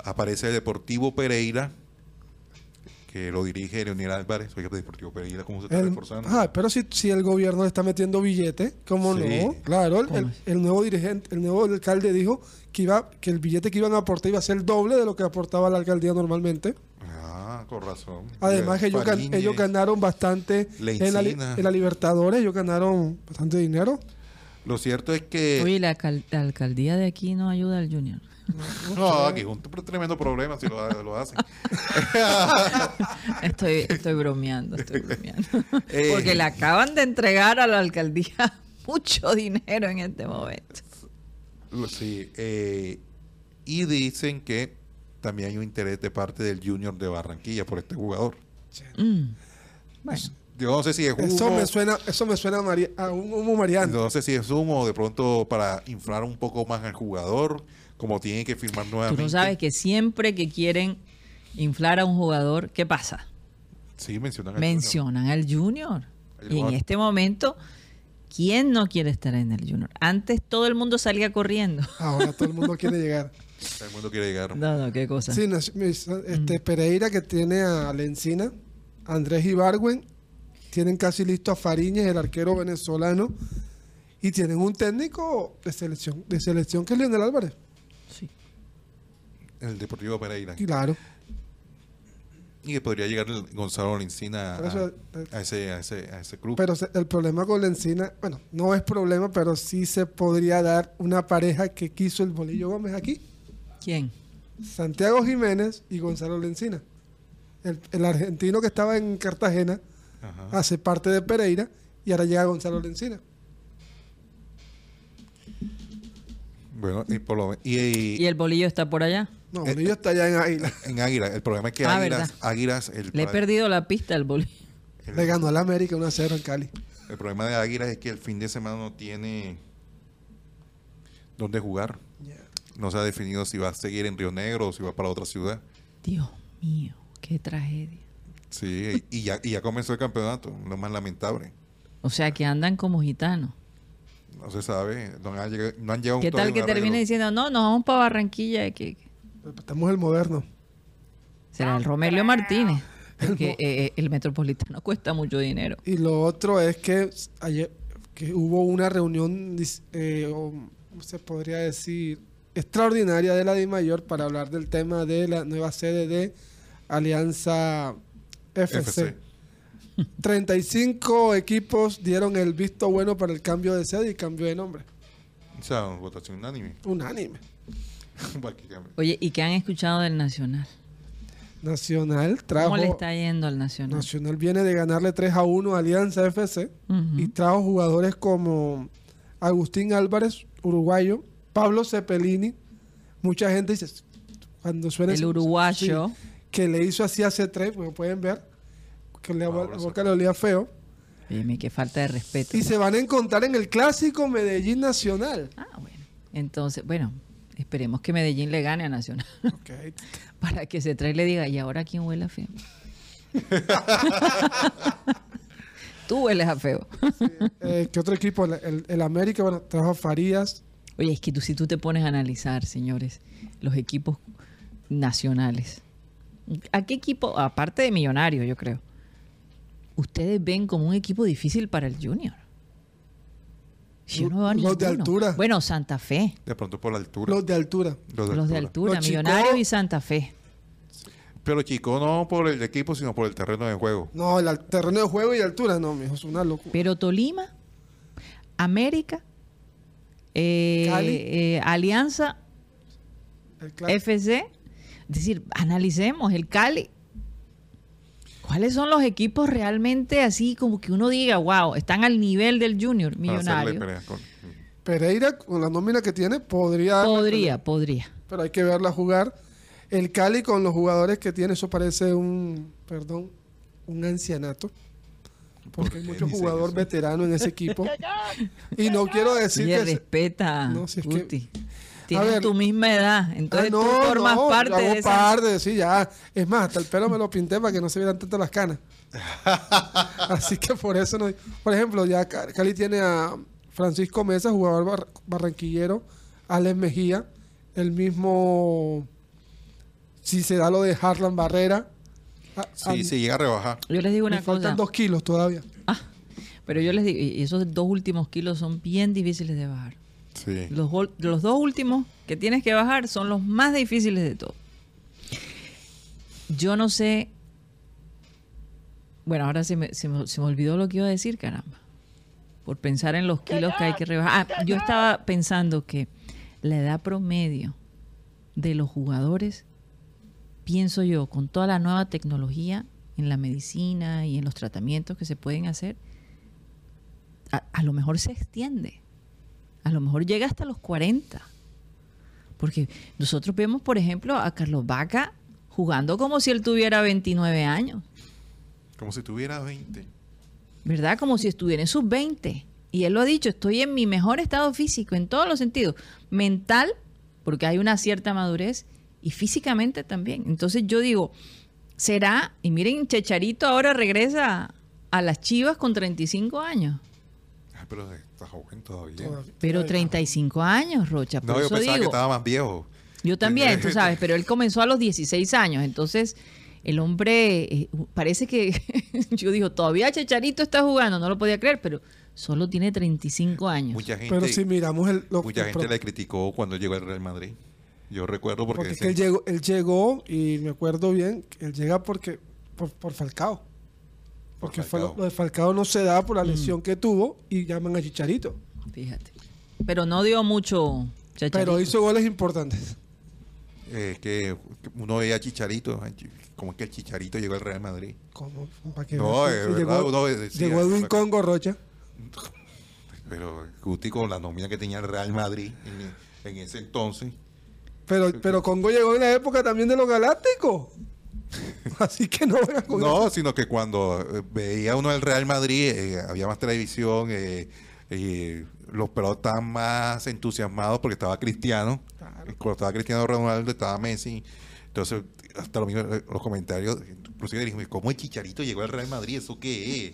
Aparece el Deportivo Pereira, que lo dirige Leonel Álvarez. Oiga, Deportivo Pereira, ¿cómo se está El- reforzando? ah, pero si, si el gobierno le está metiendo billete, ¿cómo Sí. no? Claro, el, nuevo dirigente, el nuevo alcalde dijo que iba que el billete que iban a aportar iba a ser el doble de lo que aportaba la alcaldía normalmente. Ah, con razón. Además que ellos, ellos ganaron bastante en la, li- Lencina. en la Libertadores, ellos ganaron bastante dinero. Lo cierto es que... Oye, la, alcal- la alcaldía de aquí no ayuda al Junior. <laughs> no, aquí es un tremendo problema si lo, lo hacen. <laughs> Estoy, estoy bromeando, estoy bromeando. <laughs> Eh. Porque le acaban de entregar a la alcaldía mucho dinero en este momento. Sí, eh, y dicen que también hay un interés de parte del Junior de Barranquilla por este jugador. Mm. Bueno, Yo no sé si es humo, Eso me suena, eso me suena a, María- a un humo mariano. no sé si es humo o de pronto para inflar un poco más al jugador, como tiene que firmar tú nuevamente. no sabes que siempre que quieren inflar a un jugador, ¿qué pasa? Sí, mencionan al Mencionan al Junior. El Y en este momento, ¿quién no quiere estar en el Junior? Antes todo el mundo salía corriendo. Ahora todo el mundo quiere llegar. Junior. <laughs> Todo el mundo quiere llegar. No, no, qué cosa. Sí, este, Pereira que tiene a Lencina, Andrés Ibargüen, tienen casi listo a Fariñez, el arquero venezolano, y tienen un técnico de selección, de selección que es Leonel Álvarez. Sí. El Deportivo Pereira. Claro. Y que podría llegar el Gonzalo Lencina Por eso, a, a ese, a, ese, a ese club. Pero el problema con Lencina, bueno, no es problema, pero sí se podría dar una pareja que quiso el Bolillo Gómez aquí. ¿Quién? Santiago Jiménez y Gonzalo Lencina. El, el argentino que estaba en Cartagena Ajá. hace parte de Pereira y ahora llega Gonzalo Lencina. Bueno, y por lo y, y- ¿Y el bolillo está por allá? No, Eh, Bolillo está allá en Águila. <laughs> en Águila, el problema es que Ah, Águilas, el, Le he perdido la pista al bolillo. el- Le ganó al América 1 a 0 en Cali. el problema de Águilas es que el fin de semana no tiene dónde jugar. No se ha definido si va a seguir en Río Negro o si va para otra ciudad. Dios mío, qué tragedia. Sí, y ya, y ya comenzó el campeonato, lo más lamentable. O sea, que andan como gitanos. No se sabe, no han llegado, no han llegado ¿Qué tal que termine diciendo, no, nos vamos para Barranquilla? Que, que- Estamos el moderno. será el Romelio Martínez. Porque eh, eh, el metropolitano cuesta mucho dinero. Y lo otro es que ayer que hubo una reunión, eh, o, ¿cómo se podría decir, extraordinaria de la DIMAYOR para hablar del tema de la nueva sede de Alianza FC. FC. 35 equipos dieron el visto bueno para el cambio de sede y cambio de nombre. O sea, votación unánime. Unánime. <laughs> Oye, ¿y qué han escuchado del Nacional? Nacional trajo. ¿Cómo le está yendo al Nacional? Nacional viene de ganarle 3 a 1 a Alianza FC y trajo jugadores como Agustín Álvarez, uruguayo, Pablo Cepelini. Mucha gente dice, cuando suena El uruguayo. sí, que le hizo así hace tres, como pueden ver, que le, la boca le olía feo. Dime, qué falta de respeto. Y se van a encontrar en el clásico Medellín Nacional. Ah, bueno. Entonces, bueno, esperemos que Medellín le gane a Nacional. Ok. <laughs> Para que se trae y le diga, ¿y ahora quién huele a feo? <laughs> Tú hueles a feo. Eh, ¿Qué otro equipo? El, el- el América, bueno, trajo a Farías. Oye, es que tú, si tú te pones a analizar, señores, los equipos nacionales. ¿A qué equipo, aparte de Millonarios, yo creo, ustedes ven como un equipo difícil para el Junior? Yo no veo Los de altura. Bueno, Santa Fe. De pronto por la altura. Los de altura. Los de altura, Los Chico- Millonarios y Santa Fe. Pero chico, no por el equipo, sino por el terreno de juego. No, el al- terreno de juego y altura, no, mijo, es una locura. Pero Tolima, América, eh, Cali. eh, Alianza, FC. Es decir, analicemos el Cali. ¿Cuáles son los equipos realmente así como que uno diga, wow, están al nivel del Junior millonario? Pereira, con la nómina que tiene, podría. Podría, podría. Pero hay que verla jugar. El Cali con los jugadores que tiene, eso parece un, perdón, un ancianato. Porque hay mucho jugador eso? veterano en ese equipo. <laughs> y no quiero decir Oye, que. respeta, No, si es que-. Tienes ver. tu misma edad, entonces Ah, no, tú formas no, parte yo hago de esa... parte, sí, ya. Es más, hasta el pelo me lo pinté para que no se vieran tanto las canas. <laughs> Así que por eso no. Por ejemplo, ya Ca- Cali tiene a Francisco Mesa, jugador bar- barranquillero, Alex Mejía, el mismo. Si se da lo de Harlan Barrera. a- Sí, a- sí, llega a rebajar. Yo les digo me una faltan cosa. dos kilos todavía. Ah, pero yo les digo, y esos dos últimos kilos son bien difíciles de bajar. Los, dos últimos que tienes que bajar son los más difíciles de todos. Yo no sé. Bueno, ahora se me, se me- se me olvidó lo que iba a decir, caramba. Por pensar en los kilos que hay que rebajar. Ah, yo estaba pensando que la edad promedio de los jugadores, pienso yo, con toda la nueva tecnología en la medicina y en los tratamientos que se pueden hacer, a lo mejor se extiende. A lo mejor llega hasta los 40. Porque nosotros vemos, por ejemplo, a Carlos Vaca jugando como si él tuviera 29 años, Como si tuviera 20. ¿verdad? Como si estuviera en sus 20. Y él lo ha dicho, estoy en mi mejor estado físico, en todos los sentidos. Mental, porque hay una cierta madurez, y físicamente también. Entonces yo digo, será, y miren, Checharito ahora regresa a las Chivas con 35 años. Ay, pero está joven todavía. Pero 35 años, Rocha. Por No, yo eso pensaba que digo, estaba más viejo. Yo también, tú sabes, <laughs> pero él comenzó a los 16 años, entonces el hombre eh, parece que, <laughs> yo digo, todavía Checharito está jugando, no lo podía creer, pero solo tiene 35 años. Mucha gente, Pero si miramos el. lo- mucha el gente pro- le criticó cuando llegó al Real Madrid. Yo recuerdo porque, Porque es que él llegó, él llegó, y me acuerdo bien, que él llega porque por, por Falcao. Por Porque lo, Falcao. lo de Falcao no se da Mm. por la lesión que tuvo y llaman a Chicharito. Fíjate. Pero no dio mucho Checharito. Pero hizo goles importantes. eh, que uno veía a Chicharito, como es que el Chicharito llegó al Real Madrid. ¿Cómo? ¿Para qué? No, es verdad, llegó, uno decía- llegó Edwin Congo Rocha. Pero Guti con la nómina que tenía el Real Madrid en, en ese entonces. Pero, pero Congo llegó en la época también de los Galácticos. <laughs> Así que no vengan con No, sino que cuando eh, veía uno el Real Madrid, eh, había más televisión, eh, eh, los pelados estaban más entusiasmados porque estaba Cristiano. Claro. Cuando estaba Cristiano Ronaldo, estaba Messi. Entonces, hasta lo mismo, eh, los comentarios, inclusive dijimos, ¿cómo el Chicharito llegó al Real Madrid? ¿Eso qué es?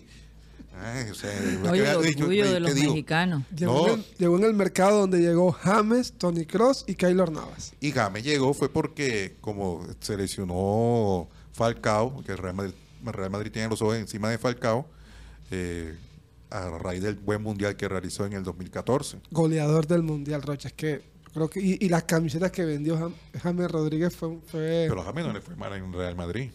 Ay, o sea, Oye, el ¿qué orgullo de los digo? mexicanos. Llegó, No. en el, llegó en el mercado donde llegó James, Tony Cross y Keylor Navas. Y James llegó fue porque como se lesionó Falcao, que el Real Madrid, el Real Madrid tiene los ojos encima de Falcao, eh, a raíz del buen mundial que realizó en el 2014. Goleador del Mundial, Rocha. Es que creo que. Y, y las camisetas que vendió Jam- James Rodríguez fue. fue Pero a James no le fue mal en Real Madrid.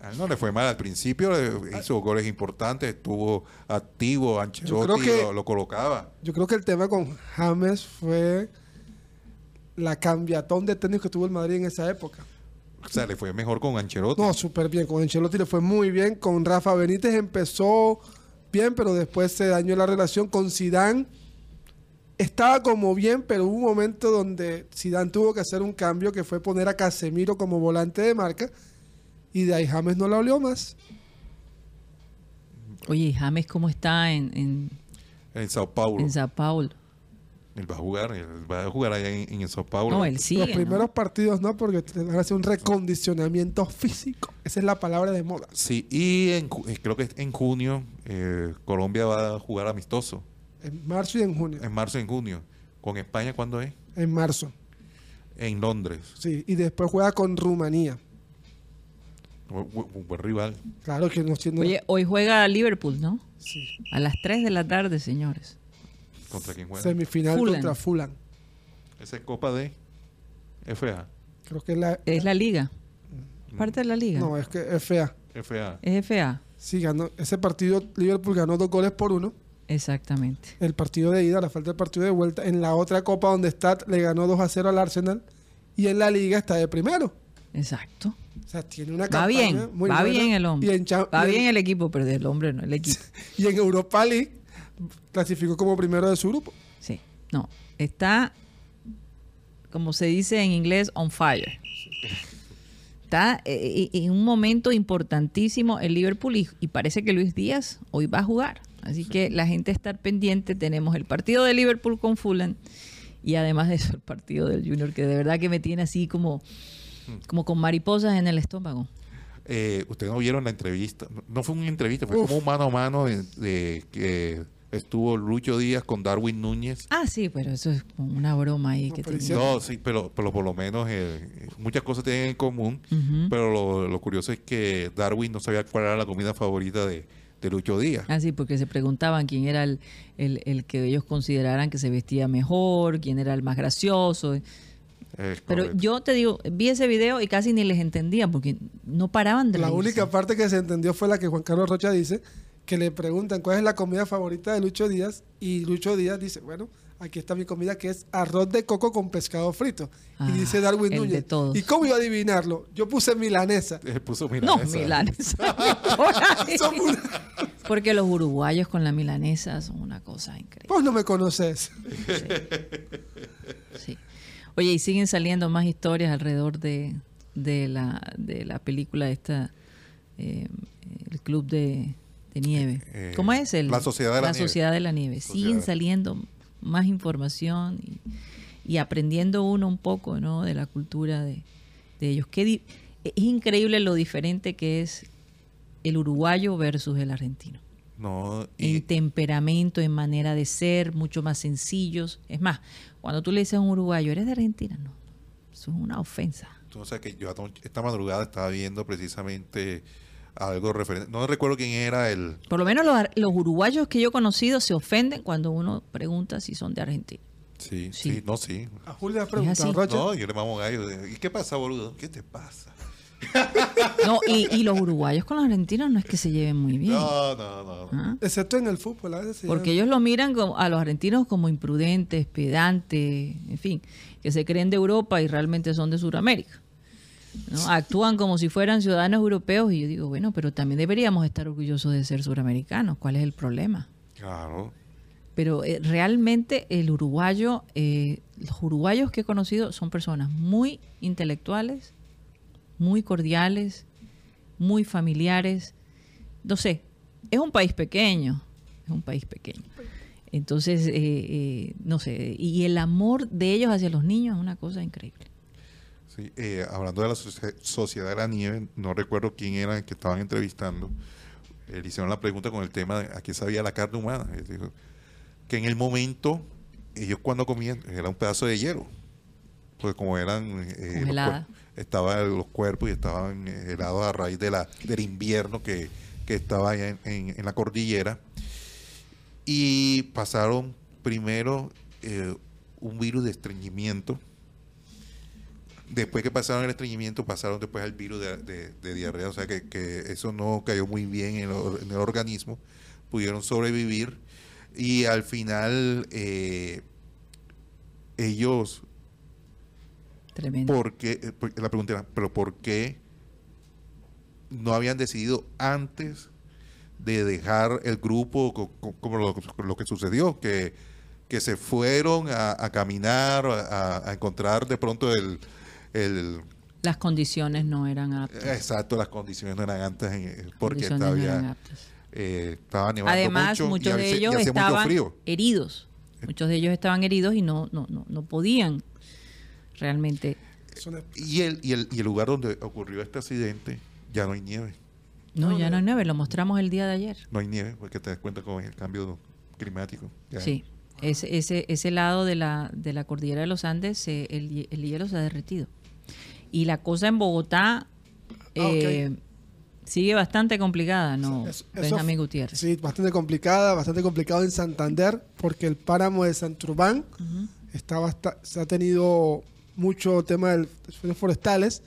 A él no le fue mal al principio, le hizo goles importantes, estuvo activo, Ancelotti que- lo, lo colocaba. Yo creo que el tema con James fue la cambiatón de técnico que tuvo el Madrid en esa época. O sea, le fue mejor con Ancelotti. No, súper bien. Con Ancelotti le fue muy bien. Con Rafa Benítez empezó bien, pero después se dañó la relación. Con Zidane estaba como bien, pero hubo un momento donde Zidane tuvo que hacer un cambio que fue poner a Casemiro como volante de marca y de ahí James no la olió más. Oye, ¿y James, ¿cómo está en, en, en Sao Paulo. en Sao Paulo? Él va a jugar, él va a jugar allá en, en Sao Paulo. No, él sigue. Los ¿no? primeros partidos no, porque van a hacer un recondicionamiento físico. Esa es la palabra de moda. Sí, y en eh, creo que en junio eh, Colombia va a jugar amistoso. En marzo y en junio. En marzo y en junio. ¿Con España cuándo es? En marzo, En Londres. sí. Y después juega con Rumanía. Un buen rival. Claro que no siendo... Oye, hoy juega Liverpool, ¿no? sí. A las 3 de la tarde, señores. ¿Contra quién juega? Semifinal Fulham. contra Fulham. Esa es Copa de FA. Creo que es la... Es la liga. Parte de la liga. No, es que FA. FA. Es FA. Sí, ganó. Ese partido Liverpool ganó dos goles por uno. Exactamente. El partido de ida, la falta del partido de vuelta. En la otra copa donde está, le ganó 2 a 0 al Arsenal. Y en la liga está de primero. Exacto. O sea, tiene una Va bien. muy va buena. bien el hombre. Y en, Cha- va y bien el equipo, pero el hombre no, el equipo. <laughs> y en Europa League clasificó como primero de su grupo. Sí. No. Está, como se dice en inglés, on fire. Está eh, eh, en un momento importantísimo el Liverpool y, y parece que Luis Díaz hoy va a jugar. Así que la gente está pendiente. Tenemos el partido de Liverpool con Fulham y además de eso el partido del Junior que de verdad que me tiene así como, como con mariposas en el estómago. Eh, Ustedes no vieron la entrevista. No- fue una entrevista, fue Uf. como un mano a mano de, de que estuvo Lucho Díaz con Darwin Núñez. Ah, sí, pero eso es como una broma ahí No, que tiene. No, sí, pero, pero por lo menos eh, muchas cosas tienen en común. Pero lo, lo curioso es que Darwin no sabía cuál era la comida favorita de, de Lucho Díaz. Ah, sí, porque se preguntaban quién era el, el, el que ellos consideraran que se vestía mejor, quién era el más gracioso. Pero yo te digo, vi ese video y casi ni les entendía porque no paraban de La reírse. única parte que se entendió fue la que Juan Carlos Rocha dice, que le preguntan cuál es la comida favorita de Lucho Díaz y Lucho Díaz dice, bueno, aquí está mi comida que es arroz de coco con pescado frito. Ah, y dice Darwin el de Núñez, todos. ¿y cómo iba a adivinarlo? Yo puse milanesa. <laughs> Eh, puso No, milanesa. milanesa. <laughs> por ahí. Son una- Porque los uruguayos con la milanesa son una cosa increíble. Vos no me conoces. Sí. Oye, y siguen saliendo más historias alrededor de, de, la, de la película esta, eh, el Club de, de Nieve. Eh, ¿Cómo es? El, La Sociedad de la Nieve. Sociedad de la Nieve. Sociedad. Siguen saliendo más información y, y aprendiendo uno un poco ¿no? de la cultura de, de ellos. Qué di- es increíble lo diferente que es el uruguayo versus el argentino No, en y, temperamento, en manera de ser, mucho más sencillos. Es más, cuando tú le dices a un uruguayo, ¿eres de Argentina? No, eso es una ofensa. sea que yo esta madrugada estaba viendo precisamente algo referente. No recuerdo quién era el. Por lo menos los, ar- los uruguayos que yo he conocido se ofenden cuando uno pregunta si son de Argentina. Sí, Sí. sí, no, sí. A Julia le así. preguntado. No, yo le mamo gallo. ¿Y qué pasa, boludo? ¿Qué te pasa? No, y, y los uruguayos con los argentinos no es que se lleven muy bien. No, no, no. no. ¿ah? Excepto en el fútbol. a veces Porque ellos lo miran como- a los argentinos como imprudentes, pedantes, en fin, que se creen de Europa y realmente son de Sudamérica. ¿no? Actúan como si fueran ciudadanos europeos y yo digo, bueno, pero también deberíamos estar orgullosos de ser suramericanos. ¿Cuál es el problema? Claro. Pero eh, realmente el uruguayo, eh, los uruguayos que he conocido son personas muy intelectuales, muy cordiales, muy familiares. No sé, es un país pequeño, es un país pequeño. Entonces, eh, eh, no sé, y el amor de ellos hacia los niños es una cosa increíble. Sí, eh, hablando de la socie- Sociedad de la Nieve, no recuerdo quién era el que estaban entrevistando. Eh, le hicieron la pregunta con el tema de a qué sabía la carne humana. Él dijo que en el momento, ellos cuando comían, era un pedazo de hielo. Porque como eran... eh, los Congelada. cuer- estaban los cuerpos y estaban eh, helados a raíz de la, del invierno que, que estaba en, en- en la cordillera. Y pasaron primero eh, un virus de estreñimiento. Después que pasaron el estreñimiento, pasaron después al virus de, diarrea, o sea que, que eso no cayó muy bien en el, or- en el organismo, pudieron sobrevivir. Y al final eh, ellos, Tremendo. ¿por qué? eh, porque La pregunta era, ¿pero por qué no habían decidido antes de dejar el grupo co- co- como lo, lo que sucedió? Que, que se fueron a, a caminar, a, a encontrar de pronto el, el Las condiciones no eran aptas. exacto, las condiciones no eran antes eh, porque no aptas. eh, estaba nevando Además, mucho muchos de y ellos mucho estaban frío. heridos. Muchos de ellos estaban heridos y no, no, no, no podían realmente. Y el, y, el, y el lugar donde ocurrió este accidente ya no hay nieve. No, No, ya no. hay nieve, lo mostramos el día de ayer. No hay nieve porque te das cuenta con el cambio climático. Ya. Sí, ese, ese, ese lado de la, de la cordillera de los Andes, se- el, el hielo se ha derretido. Y la cosa en Bogotá eh, sigue bastante complicada, ¿no? Eso- eso Benjamín Gutiérrez. Sí, bastante complicada, bastante complicado en Santander, porque el páramo de Santurbán está basta- se ha tenido mucho tema de los forestales.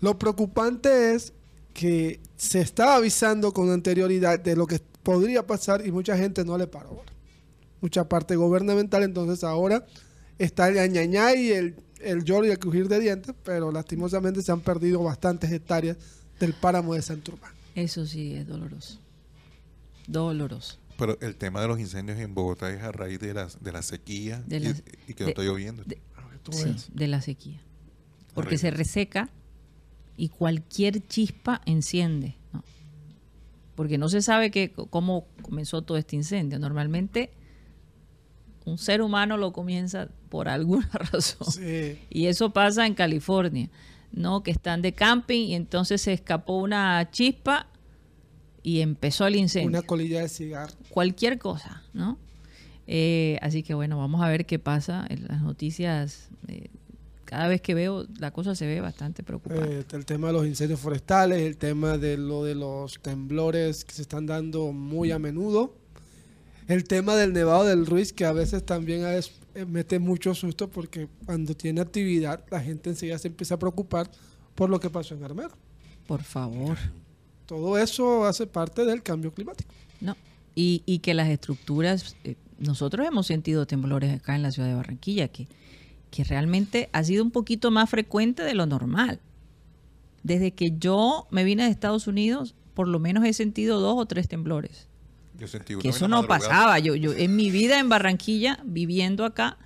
Lo preocupante es que se estaba avisando con anterioridad de lo que podría pasar y mucha gente no le paró. Mucha parte gubernamental, entonces ahora está el añañá y el, el lloro y el crujir de dientes, pero lastimosamente se han perdido bastantes hectáreas del páramo de Santurbán. Eso sí es doloroso. Doloroso. Pero el tema de los incendios en Bogotá es a raíz de la, de la sequía De y- que no de- está lloviendo. de- Tú Sí, ves. de la sequía. Porque se reseca y cualquier chispa enciende. ¿no? Porque no se sabe que, cómo comenzó todo este incendio. Normalmente un ser humano lo comienza por alguna <laughs> razón. Sí. Y eso pasa en California, ¿no? Que están de camping y entonces se escapó una chispa y empezó el incendio Una colilla de cigarro. cualquier cosa, ¿no? Eh, así que bueno, vamos a ver qué pasa en las noticias. eh, cada vez que veo, la cosa se ve bastante preocupante. Eh, el tema de los incendios forestales, el tema de lo de los temblores que se están dando muy a menudo. El tema del nevado del Ruiz, que a veces también a veces, eh, mete mucho susto porque cuando tiene actividad la gente enseguida se empieza a preocupar por lo que pasó en Armero. Por favor, Todo eso hace parte del cambio climático. no. Y, y que las estructuras, nosotros hemos sentido temblores acá en la ciudad de Barranquilla, que, que realmente ha sido un poquito más frecuente de lo normal. Desde que yo me vine de Estados Unidos, por lo menos he sentido dos o tres temblores. Yo sentí uno que eso no pasaba. Yo, yo en mi vida en Barranquilla, viviendo acá,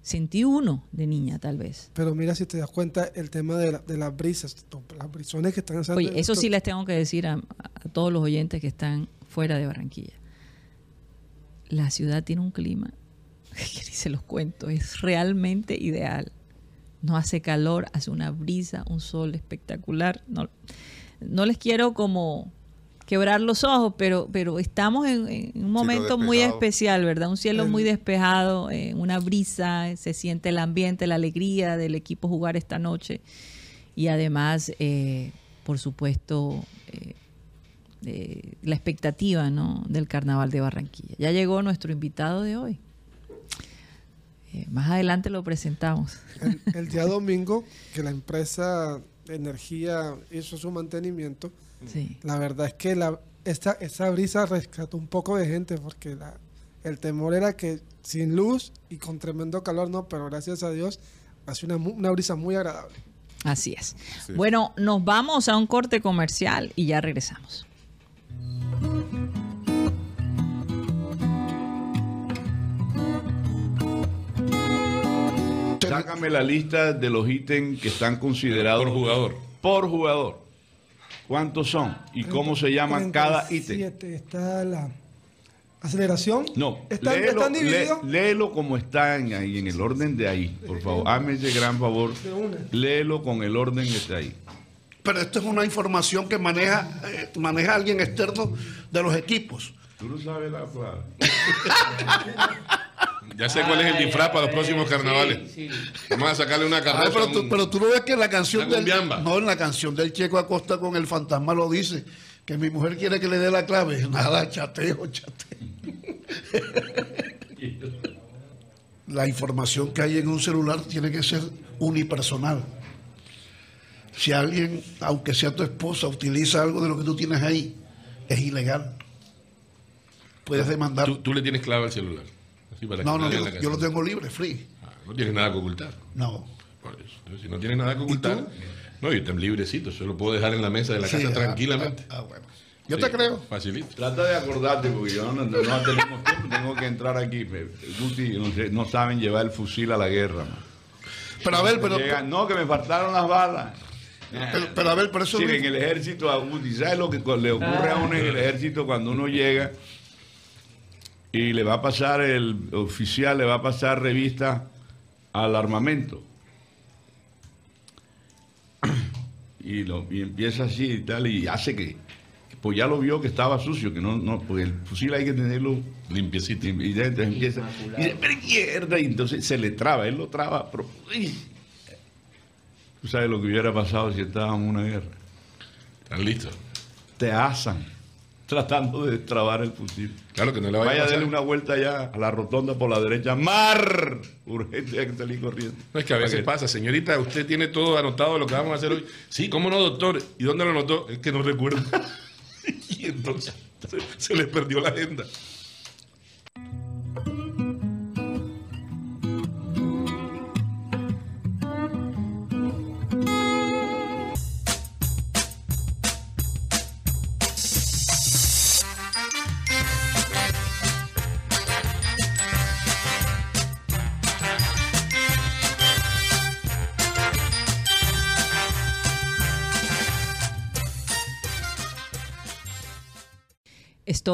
sentí uno de niña, tal vez. Pero mira si te das cuenta el tema de, la- de las brisas, las brisones que están haciendo. Oye, eso sí les tengo que decir a, a todos los oyentes que están fuera de Barranquilla. La ciudad tiene un clima, <laughs> que se los cuento, es realmente ideal. No hace calor, hace una brisa, un sol espectacular. No, no les quiero como quebrar los ojos, pero, pero estamos en, en un momento muy especial, ¿verdad? Un cielo El- muy despejado, eh, una brisa, se siente el ambiente, la alegría del equipo jugar esta noche. Y además, eh, por supuesto, eh, eh, la expectativa ¿no? del Carnaval de Barranquilla. Ya llegó nuestro invitado de hoy. Eh, más adelante lo presentamos. el, el día <laughs> domingo, que la empresa de energía hizo su mantenimiento, Sí. la verdad es que la, esta, esa brisa rescató un poco de gente porque la, el temor era que sin luz y con tremendo calor, no, pero gracias a Dios hace una, una brisa muy agradable. Así es. Sí. Bueno, nos vamos a un corte comercial y ya regresamos. Sácame la lista de los ítems que están considerados Por jugador. Por jugador. ¿Cuántos son? ¿Y cómo se llama cada ítem? 37 Está la aceleración. No, están, léelo, están lé- divididos. léelo como están ahí, en el orden de ahí, por favor. Hazme ese gran favor. Léelo con el orden que está ahí. Pero esto es una información que maneja, eh, maneja alguien externo de los equipos. Tú no sabes la palabra. <laughs> Ya sé cuál es el disfraz para los próximos carnavales. Vamos a sacarle una Ah, carroza. pero, tú, un- pero tú no ves que en la canción del no en la canción del Checo Acosta con el fantasma lo dice que mi mujer quiere que le dé la clave <laughs> nada chateo chateo la información que hay en un celular tiene que ser unipersonal Si alguien, aunque sea tu esposa, utiliza algo de lo que tú tienes ahí, es ilegal. Puedes demandar. Tú, tú le tienes clave al celular. Así para que no, no, yo, lo tengo libre, free. Ah, no tienes nada que ocultar. No. Por eso. Entonces, si no tienes nada que ocultar, no, yo estoy librecito. Se lo puedo dejar en la mesa de la Sí, casa ah, tranquilamente. ah, ah, bueno. Yo Sí, te creo. Facilito. Trata de acordarte, porque yo no, no, no tenemos tiempo, tengo que entrar aquí. Guti, no, sé, no saben llevar el fusil a la guerra. man. Pero a ver, pero, no, que me faltaron las balas. pero, pero a ver, pero eso Sí, en el ejército, a Guti, ¿sabes lo que le ocurre a uno en el ejército cuando uno llega y le va a pasar, el oficial le va a pasar revista al armamento? <clears throat> Y, lo, y empieza así y tal, y hace que, pues ya lo vio que estaba sucio, que no, no, porque el fusil hay que tenerlo Limpiecito. y, y ya entonces empieza, y dice, "Pero izquierda", y entonces se le traba, él lo traba, pero, uy. tú sabes lo que hubiera pasado si estábamos en una guerra ¿Están listos? te asan tratando de destrabar el fusil. Claro que no le vaya, Vaya a darle una vuelta ya a la rotonda por la derecha. ¡Mar! Urgente, hay que salir corriendo. No, es que a veces pasa, señorita, usted tiene todo anotado lo que vamos a hacer hoy. Sí, ¿cómo no, doctor? ¿Y dónde lo anotó? Es que no recuerdo. <laughs> y entonces se, se le perdió la agenda.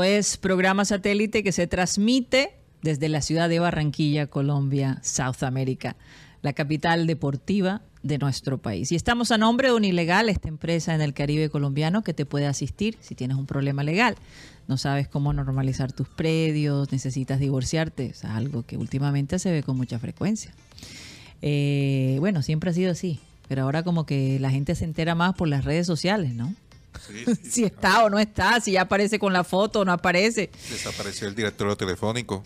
Es programa satélite que se transmite desde la ciudad de Barranquilla, Colombia, South America, la capital deportiva de nuestro país. Y estamos a nombre de Unilegal, esta empresa en el Caribe colombiano que te puede asistir si tienes un problema legal. No sabes cómo normalizar tus predios, necesitas divorciarte, es algo que últimamente se ve con mucha frecuencia. Eh, bueno, siempre ha sido así, pero ahora como que la gente se entera más por las redes sociales, ¿no? <laughs> si está o no está, si ya aparece con la foto o no aparece. Desapareció el directorio telefónico.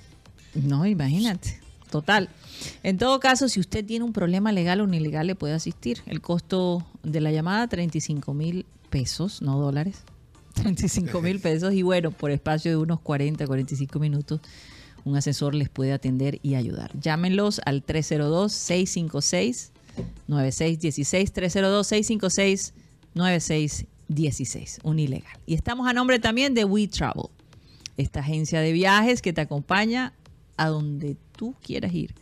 No, imagínate. Total. En todo caso, si usted tiene un problema legal o un ilegal, le puede asistir. El costo de la llamada, 35 mil pesos, no dólares. <laughs> 35 mil pesos. Y bueno, por espacio de unos 40, 45 minutos, un asesor les puede atender y ayudar. Llámenlos al 302-656-9616. 302-656-9616. Un ilegal. Y estamos a nombre también de We Travel esta agencia de viajes que te acompaña a donde tú quieras ir.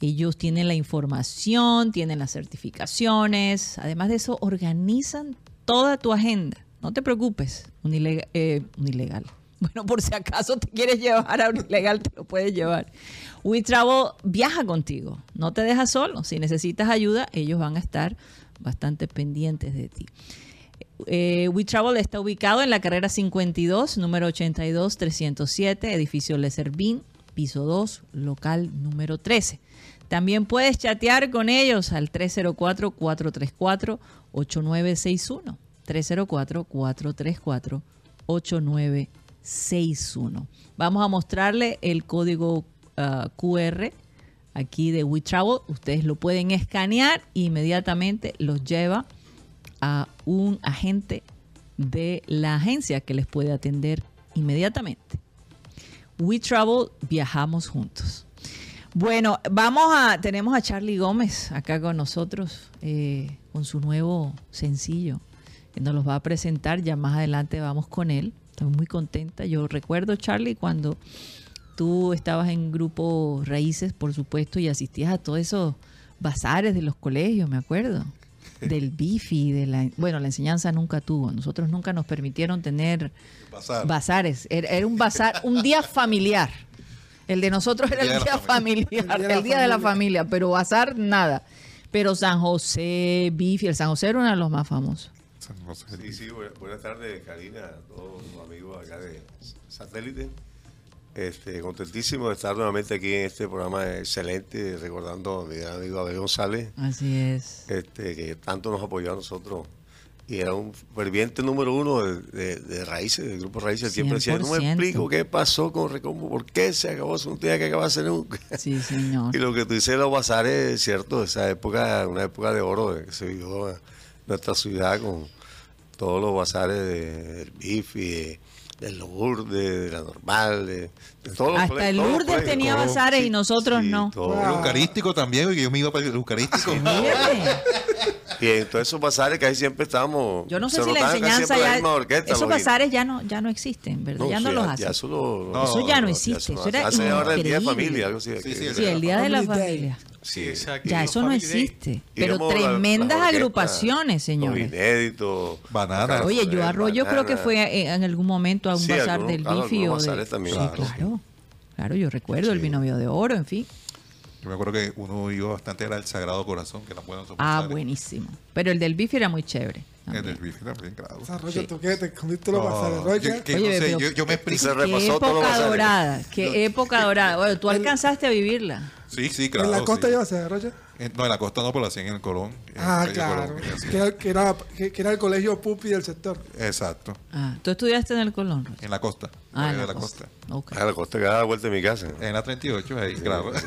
Ellos tienen la información, tienen las certificaciones, además de eso organizan toda tu agenda. No te preocupes, un un ilegal. <laughs> Bueno, por si acaso te quieres llevar a un ilegal, te lo puedes llevar. We Travel viaja contigo, no te deja solo. Si necesitas ayuda, ellos van a estar bastante pendientes de ti. Eh, We Travel está ubicado en la carrera 52, número 82-307, edificio Le Servín, piso 2, local número 13. También puedes chatear con ellos al 304-434-8961. 304-434-8961. Vamos a mostrarle el código uh, QR aquí de We Travel. Ustedes lo pueden escanear e inmediatamente los lleva a un agente de la agencia que les puede atender inmediatamente. We Travel, viajamos juntos. Bueno, vamos a, tenemos a Charlie Gómez acá con nosotros eh, con su nuevo sencillo que nos los va a presentar. Ya más adelante vamos con él. Estoy muy contenta. Yo recuerdo, Charlie, cuando tú estabas en Grupo Raíces, por supuesto, y asistías a todos esos bazares de los colegios, me acuerdo <laughs> del bifi, de la bueno, la enseñanza nunca tuvo. Nosotros nunca nos permitieron tener Bazar. bazares. Era, era un bazar, un día familiar. El de nosotros era el día, familiar, el día de la familia, pero bazar nada. Pero San José, bifi, el San José era uno de los más famosos. Sí, sí, buena- buenas tardes, Karina, a todos los amigos acá de Satélite. Este, contentísimo de estar nuevamente aquí en este programa excelente, recordando a mi gran amigo Abel González, Así es. este, que tanto nos apoyó a nosotros. Y era un ferviente número uno de, de- de Raíces, del grupo Raíces. Siempre decía, no me 100%. explico qué pasó con Recombo, por qué se acabó, eso no tenía que acabarse nunca. Sí, señor. <laughs> Y lo que tú dices de los bazares es cierto, esa época, una época de oro eh, que se vivió nuestra ciudad con todos los bazares de- del Bifi, de, del Lourdes, de la Normal, de, de todos los Hasta cole- el todos los Lourdes colegios, tenía todos, bazares y nosotros sí, no. todos. El eucarístico también, porque yo me iba para el eucarístico. <laughs> Y en todos esos bazares que ahí siempre estábamos. Yo no sé si la enseñanza la ya. misma orquesta, esos bazares ya no, ya no existen, ¿verdad? ya no sí, los ya- hacen. Ya eso, lo- No, Eso ya no ya existe. eso no Eso era hace. Ahora el día de familia, algo así. Sí, que- sí, Sí, el día de la familia. Sí, Exacto. Ya eso no existe. Pero tremendas agrupaciones, señores. inéditos. Banana. Oye, yo Arroyo creo que fue eh, en algún momento a un Sí, bazar algunos- del claro, Bifi algunos o de... también, Sí, claro. claro. Claro, yo recuerdo el Sí. binomio de oro, en fin. Yo me acuerdo que uno iba bastante, era el Sagrado Corazón, que era bueno. Ah, bazares. buenísimo. Pero el del Bifi era muy chévere. El bife también, claro. Rocha, ¿tú qué? Época dorada, qué época dorada. Bueno, tú <laughs> alcanzaste a vivirla. Sí, sí, claro. ¿En la costa sí. llevas a Rocha? No, en la costa no, pero la hacían en el Colón. en Ah, el claro. Colón, que era, que, era, que- que era el colegio pupi del sector. Exacto. Ah, tú estudiaste en el Colón? En la costa. Ah, en la, costa. Ok. A la costa que da la vuelta de mi casa. En la 38, ahí, claro. Sí,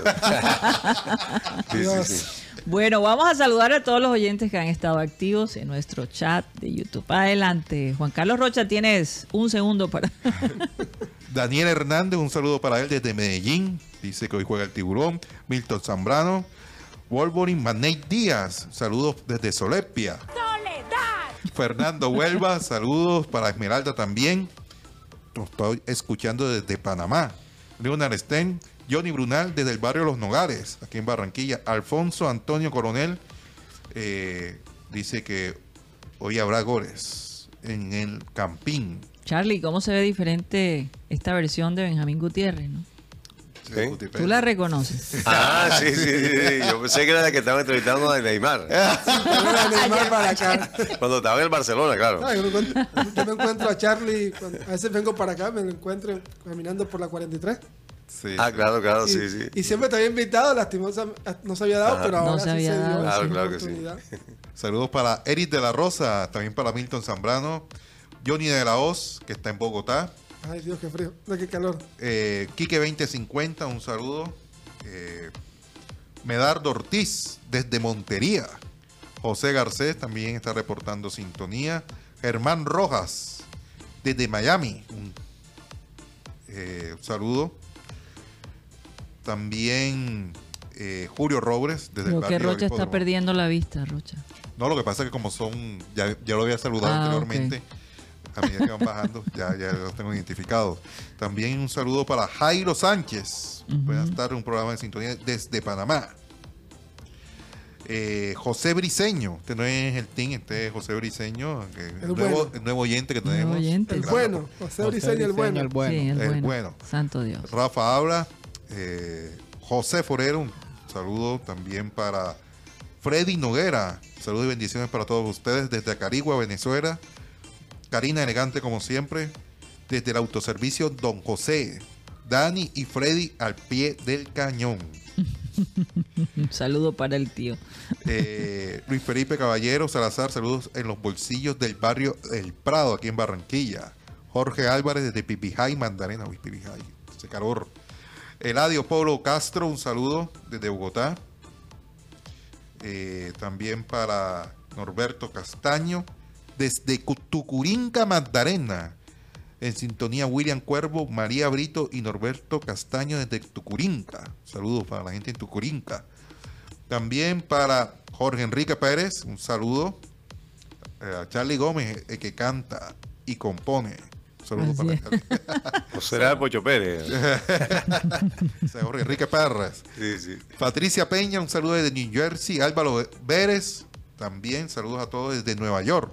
sí, <laughs> Dios. sí. Bueno, vamos a saludar a todos los oyentes que han estado activos en nuestro chat de YouTube. Adelante, Juan Carlos Rocha, tienes un segundo para... <laughs> Daniel Hernández, un saludo para él desde Medellín. Dice que hoy juega el tiburón. Milton Zambrano. Wolverine Maney Díaz, saludos desde Solepia. Fernando Huelva, saludos para Esmeralda también. Lo estoy escuchando desde Panamá. Leonard Sten, Johnny Brunal desde el barrio Los Nogares, aquí en Barranquilla. Alfonso Antonio Coronel eh, dice que hoy habrá gores en el Campín. Charlie, ¿cómo se ve diferente esta versión de Benjamín Gutiérrez? ¿no? ¿Sí? Tú la reconoces. <laughs> Ah, sí, sí, sí, sí. Yo pensé que era la que estaba entrevistando a Neymar. <laughs> Era Neymar <laughs> para acá. Cuando estaba en el Barcelona, claro. Ah, yo, me encuentro, yo me encuentro a Charlie, cuando- a veces vengo para acá, me lo encuentro caminando por la 43. Sí, Ah, sí. claro, claro, y, sí, sí. y siempre te había invitado, lastimosa, no se había dado, Ajá. pero No ahora se sí se dio. Claro, claro que sí. <laughs> Saludos para Eric de la Rosa, también para Milton Zambrano, Johnny de la Hoz, que está en Bogotá, Ay, Dios, qué frío, no, qué calor. eh, Quique 2050, un saludo, eh, Medardo Ortiz, desde Montería, José Garcés también está reportando sintonía, Germán Rojas, desde Miami, un eh, un saludo, también eh, Julio Robles, desde el Creo que Rocha está perdiendo la vista, Rocha. No, lo que pasa es que como son, ya, ya lo había saludado Ah, anteriormente, a medida que van bajando, <laughs> ya, ya los tengo identificados. También un saludo para Jairo Sánchez, buenas tardes, un programa de sintonía desde Panamá. Eh, José Briseño, este no es el team, este es José Briseño, que el, El nuevo, bueno. el nuevo oyente que tenemos. oyente. El bueno, José Briseño, el bueno. sí, el el bueno. bueno. Santo Dios. Rafa habla. Eh, José Forero, saludo también para Freddy Noguera. Saludos y bendiciones para todos ustedes desde Acarigua, Venezuela. Karina Elegante, como siempre. Desde el autoservicio Don José. Dani y Freddy al pie del cañón. Un <laughs> saludo para el tío. Eh, Luis Felipe Caballero Salazar, saludos en los bolsillos del barrio El Prado, aquí en Barranquilla. Jorge Álvarez desde Pipijay, Mandarena. Uy, Pipijay, ese calor. Eladio Pablo Castro, un saludo desde Bogotá. Eh, también para Norberto Castaño, desde Cu- Tucurinca, Magdalena. En sintonía William Cuervo, María Brito y Norberto Castaño desde Tucurinca. Saludos para la gente en Tucurinca. También para Jorge Enrique Pérez, un saludo. Eh, a Charlie Gómez, el que canta y compone. Saludo Así para. <laughs> ¿O será Pocho Pérez? <laughs> Jorge Enrique Pérez. Sí, sí. Patricia Peña, un saludo desde New Jersey. Álvaro Vélez, también saludos a todos desde Nueva York,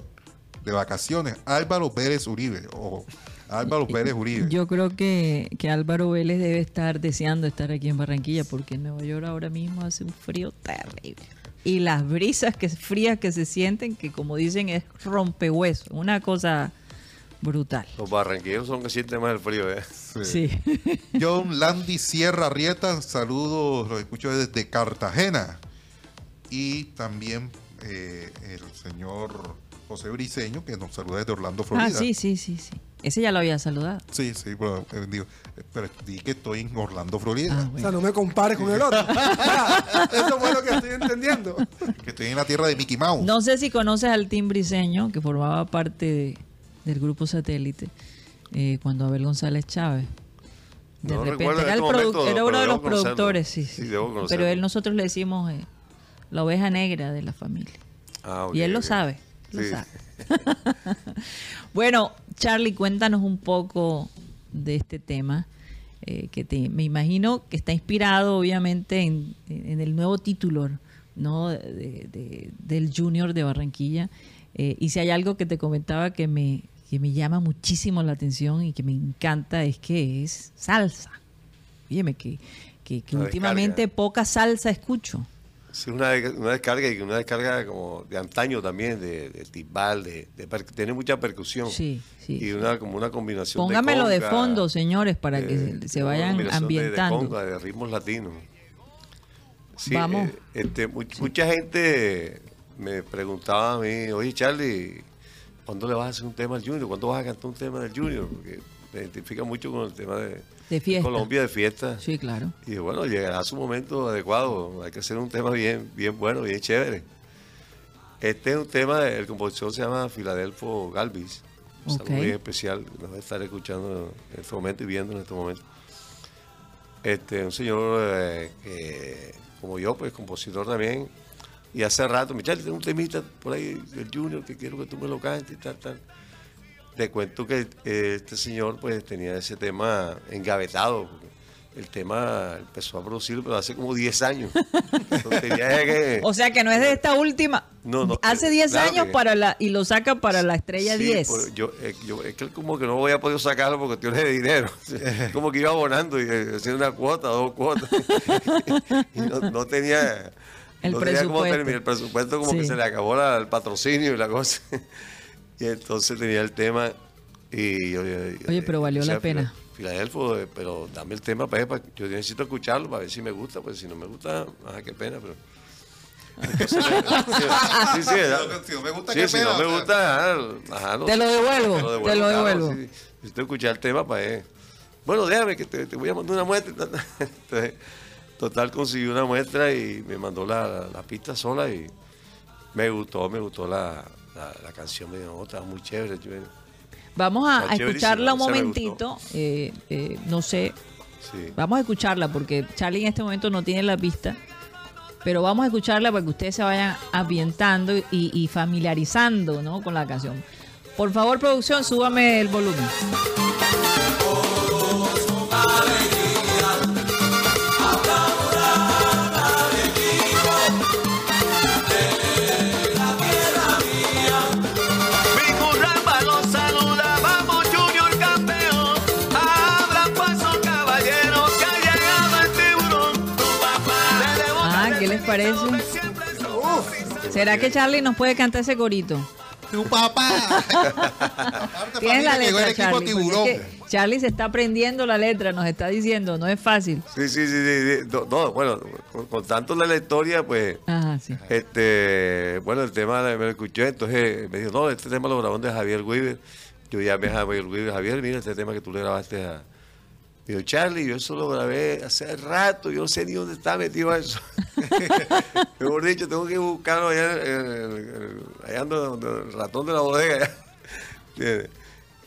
de vacaciones. Álvaro Vélez Uribe, o Álvaro Vélez Uribe. Yo creo que, que Álvaro Vélez debe estar deseando estar aquí en Barranquilla porque en Nueva York ahora mismo hace un frío terrible. Y las brisas que, frías que se sienten, que como dicen es rompehueso, una cosa brutal. Los barranquilleros son que sienten más el frío, ¿eh? Sí. <laughs> John Landy Sierra Rieta, saludos, los escucho desde Cartagena. Y también eh, el señor José Briseño, que nos saluda desde Orlando, Florida. ah, sí, sí, sí, sí. Ese ya lo había saludado. Sí, sí, pero, eh, digo, eh, pero di que estoy en Orlando, Florida. Ah, O sea, no me compares con el otro. <laughs> <laughs> Eso fue lo que estoy entendiendo. Que estoy en la tierra de Mickey Mouse. No sé si conoces al Tim Briseño, que formaba parte de- del grupo satélite, eh, cuando Abel González Chávez. De No repente era, el este momento, era uno de los productores, sí, Sí, Pero él nosotros le decimos eh, la oveja negra de la familia. Ah, y él lo sabe, lo Sí. sabe. <laughs> bueno, Charlie, cuéntanos un poco de este tema. eh, que te, me imagino que está inspirado obviamente en, en el nuevo título ¿no? de- de- del Junior de Barranquilla. Eh, y si hay algo que te comentaba que me, que me llama muchísimo la atención y que me encanta es que es salsa. Fíjeme que, que, últimamente descarga. poca salsa escucho. Sí, una, de- una descarga y una descarga como de antaño también, de, de timbal, de, de tiene mucha percusión. Sí, sí. Y una como una combinación Póngamelo de, conga, fondo, señores, para que eh, se- vayan combinación de- ambientando. conga, de ritmos latinos. Sí, Vamos. eh, este, much- Mucha gente me preguntaba a mí, oye Charlie, ¿cuándo le vas a hacer un tema al Junior? ¿Cuándo vas a cantar un tema del Junior? Porque me identifica mucho con el tema de. Colombia de fiesta. Sí, claro. Y bueno, llegará su momento adecuado. Hay que hacer un tema bien, bien bueno, bien chévere. Este es un tema, el compositor se llama Filadelfo Galvis. Saludo muy especial. Nos va a estar escuchando en este momento y viendo en este momento. Este, un señor eh, que, como yo, pues compositor también. Y hace rato, me Charlie, tengo un temita por ahí del Junior que quiero que tú me lo cantes y tal, tal. Le cuento que eh, este señor pues tenía ese tema engavetado. porque El tema empezó a producirlo, pero hace como 10 años. <laughs> Que- O sea que no es de esta última. No, no, Hace 10 claro años que- para la y lo saca para la estrella Sí, 10. pues, yo, eh, yo- es que como que no voy a poder sacarlo por cuestiones de dinero. <laughs> <laughs> como que iba abonando y eh, haciendo una cuota, dos cuotas. y no, no tenía. El no tenía cómo presupuesto. terminar. El presupuesto como que se le acabó la- el patrocinio y la cosa. <laughs> y entonces tenía el tema. Y, yo- yo- Oye, pero valió o sea, la pena. Fila- Filadelfo, eh, pero dame el tema para, para- yo necesito escucharlo para ver si me gusta, pues si no me gusta, ah, qué pena, pero entonces, sí, sí, ¿verdad? <laughs> Si no me gusta, Sí, qué si pena, no me gusta, ajá, ajá, no Te lo devuelvo, te lo claro, devuelvo. sí. Necesito escuchar el tema para él. Bueno, déjame que te, te voy a mandar una muestra. <laughs> Entonces, total, consiguió una muestra y me mandó la, la- pista sola y me gustó, me gustó la, la, la canción. Me dijo, "Oh, está muy chévere. Vamos a, escucharla un momentito. eh, eh, no sé, Sí. vamos a escucharla porque Charlie en este momento no tiene la pista. Pero vamos a escucharla para que ustedes se vayan ambientando y, y familiarizando ¿no? con la canción. Por favor, producción, súbame el volumen. ¿Será que Charlie nos puede cantar ese corito? Tu papá. <laughs> Tienes la letra, Charlie. porque tiburón. es que Charlie se está aprendiendo la letra, nos está diciendo, no es fácil. Sí, sí, sí, sí, sí. No, no, bueno, con, con tanto la historia, pues, Ajá, sí. este, bueno, el tema me lo escuché, entonces me dijo, no, este tema lo grabó de Javier Weaver. Yo llamé a Javier Weaver, Javier, mira este tema que tú le grabaste a... Me dijo, Charlie, yo eso lo grabé hace rato, yo no sé ni dónde está metido eso. <laughs> Mejor dicho, tengo que buscarlo allá, allá ando donde el ratón de la bodega.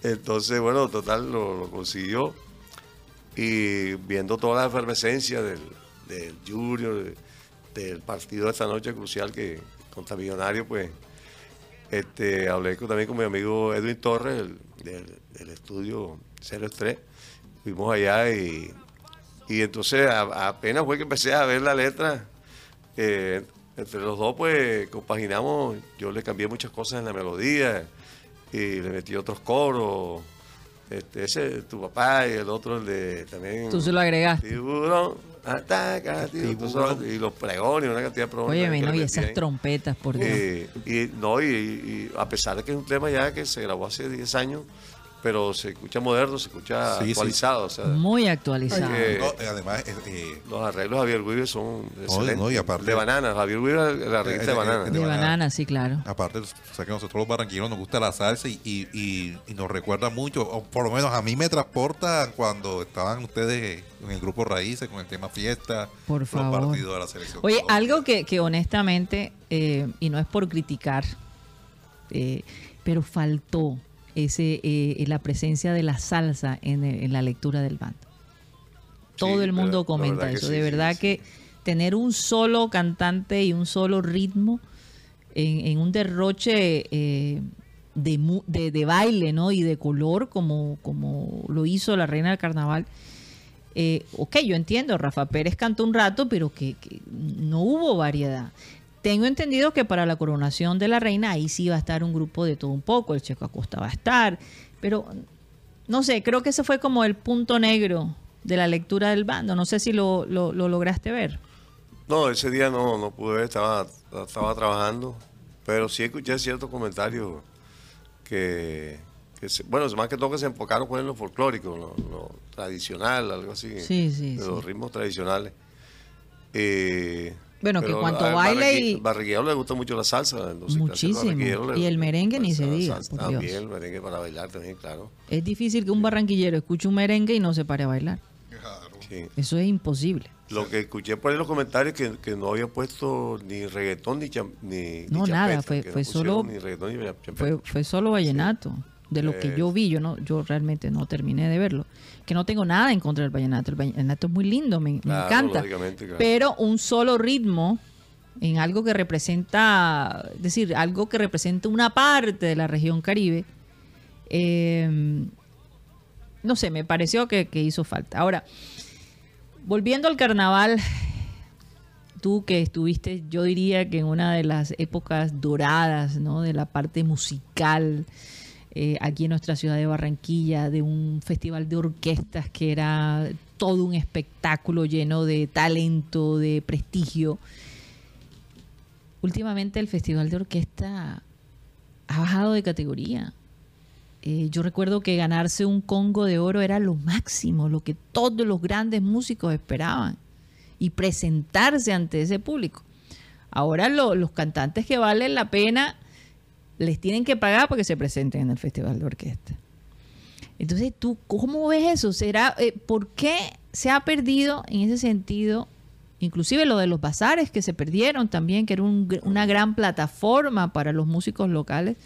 Entonces, bueno, total, lo, lo consiguió. Y viendo toda la efervescencia del, del Junior, de- del partido de esta noche crucial que contra Millonario, pues este, hablé con- también con mi amigo Edwin Torres el- del, del estudio 03. Fuimos allá y, y entonces a- apenas fue que empecé a ver la letra. eh, entre los dos, pues compaginamos. Yo le cambié muchas cosas en la melodía y le metí otros coros. Este, ese tu papá y el otro, el de también. Tú se lo agregaste. Tiburón, ataca, tiburón. Y los pregones, una cantidad de pregones. Oye, no, y esas ahí. trompetas, por Dios. Eh, y, no, y, y a pesar de que es un tema ya que se grabó hace 10 años, pero se escucha moderno, se escucha Sí, sí. actualizado. O sea, Muy actualizado. Eh, No, además, eh, eh, los arreglos de Javier Weaver son excelentes. no, y aparte- de banana, Javier Weaver, el arreglista de banana. eh, de banana. banana, sí, claro. aparte, o sea que nosotros los barranquilleros nos gusta la salsa y, y, y- y nos recuerda mucho, o por lo menos a mí me transporta cuando estaban ustedes en el grupo Raíces con el tema fiesta, Por los favor. partidos de la selección. Oye, Colombia. algo que, que honestamente, eh, y no es por criticar, eh, pero faltó ese eh, la presencia de la salsa en, la lectura del bando. Todo Sí, el mundo comenta eso. sí, de verdad sí. que tener un solo cantante y un solo ritmo en, en un derroche eh, de, de, de baile ¿no? y de color como, como lo hizo la reina del carnaval. Eh, ok, yo entiendo, Rafa Pérez cantó un rato, pero que, que no hubo variedad. Tengo entendido que para la coronación de la reina ahí sí va a estar un grupo de todo un poco, el Checo Acosta va a estar, pero no sé, creo que ese fue como el punto negro de la lectura del bando. No sé si lo, lo- lo lograste ver. No, ese día no, no pude ver, estaba, estaba trabajando, pero sí escuché ciertos comentarios que, que se- bueno, más que todo que se enfocaron pues, en lo folclórico, lo, lo tradicional, algo así, Sí, sí, de sí. los ritmos tradicionales. Eh, Bueno, que cuanto al baile y- Barranquillero le gusta mucho la salsa. Muchísimo. Y el merengue ni se diga, por También, Dios. el merengue para bailar también, claro. Es difícil que un barranquillero escuche un merengue y no se pare a bailar. Sí. Eso es imposible. Lo que escuché por ahí en los comentarios que, que no había puesto ni reggaetón ni, cham- ni, No, ni nada, champeta, fue- no fue solo- Ni reggaetón ni champeta. Fue, fue solo vallenato. De lo que yo vi, yo no, yo realmente no terminé de verlo. Que no tengo nada en contra del vallenato. El vallenato es muy lindo, me, me encanta. claro. Pero un solo ritmo en algo que representa, es decir, algo que representa una parte de la región caribe, eh, no sé, me pareció que, que hizo falta. Ahora, volviendo al carnaval, tú que estuviste, yo diría que en una de las épocas doradas, ¿no? De la parte musical eh, aquí en nuestra ciudad de Barranquilla, de un festival de orquestas que era todo un espectáculo lleno de talento, de prestigio. Últimamente el festival de orquesta ha bajado de categoría. Eh, yo recuerdo que ganarse un Congo de oro era lo máximo, lo que todos los grandes músicos esperaban y presentarse ante ese público. Ahora lo- los cantantes que valen la pena les tienen que pagar porque se presenten en el festival de orquesta. Entonces, ¿tú cómo ves eso? ¿Será, eh, ¿Por qué se ha perdido en ese sentido? Inclusive lo de los bazares que se perdieron también, que era una gran plataforma para los músicos locales.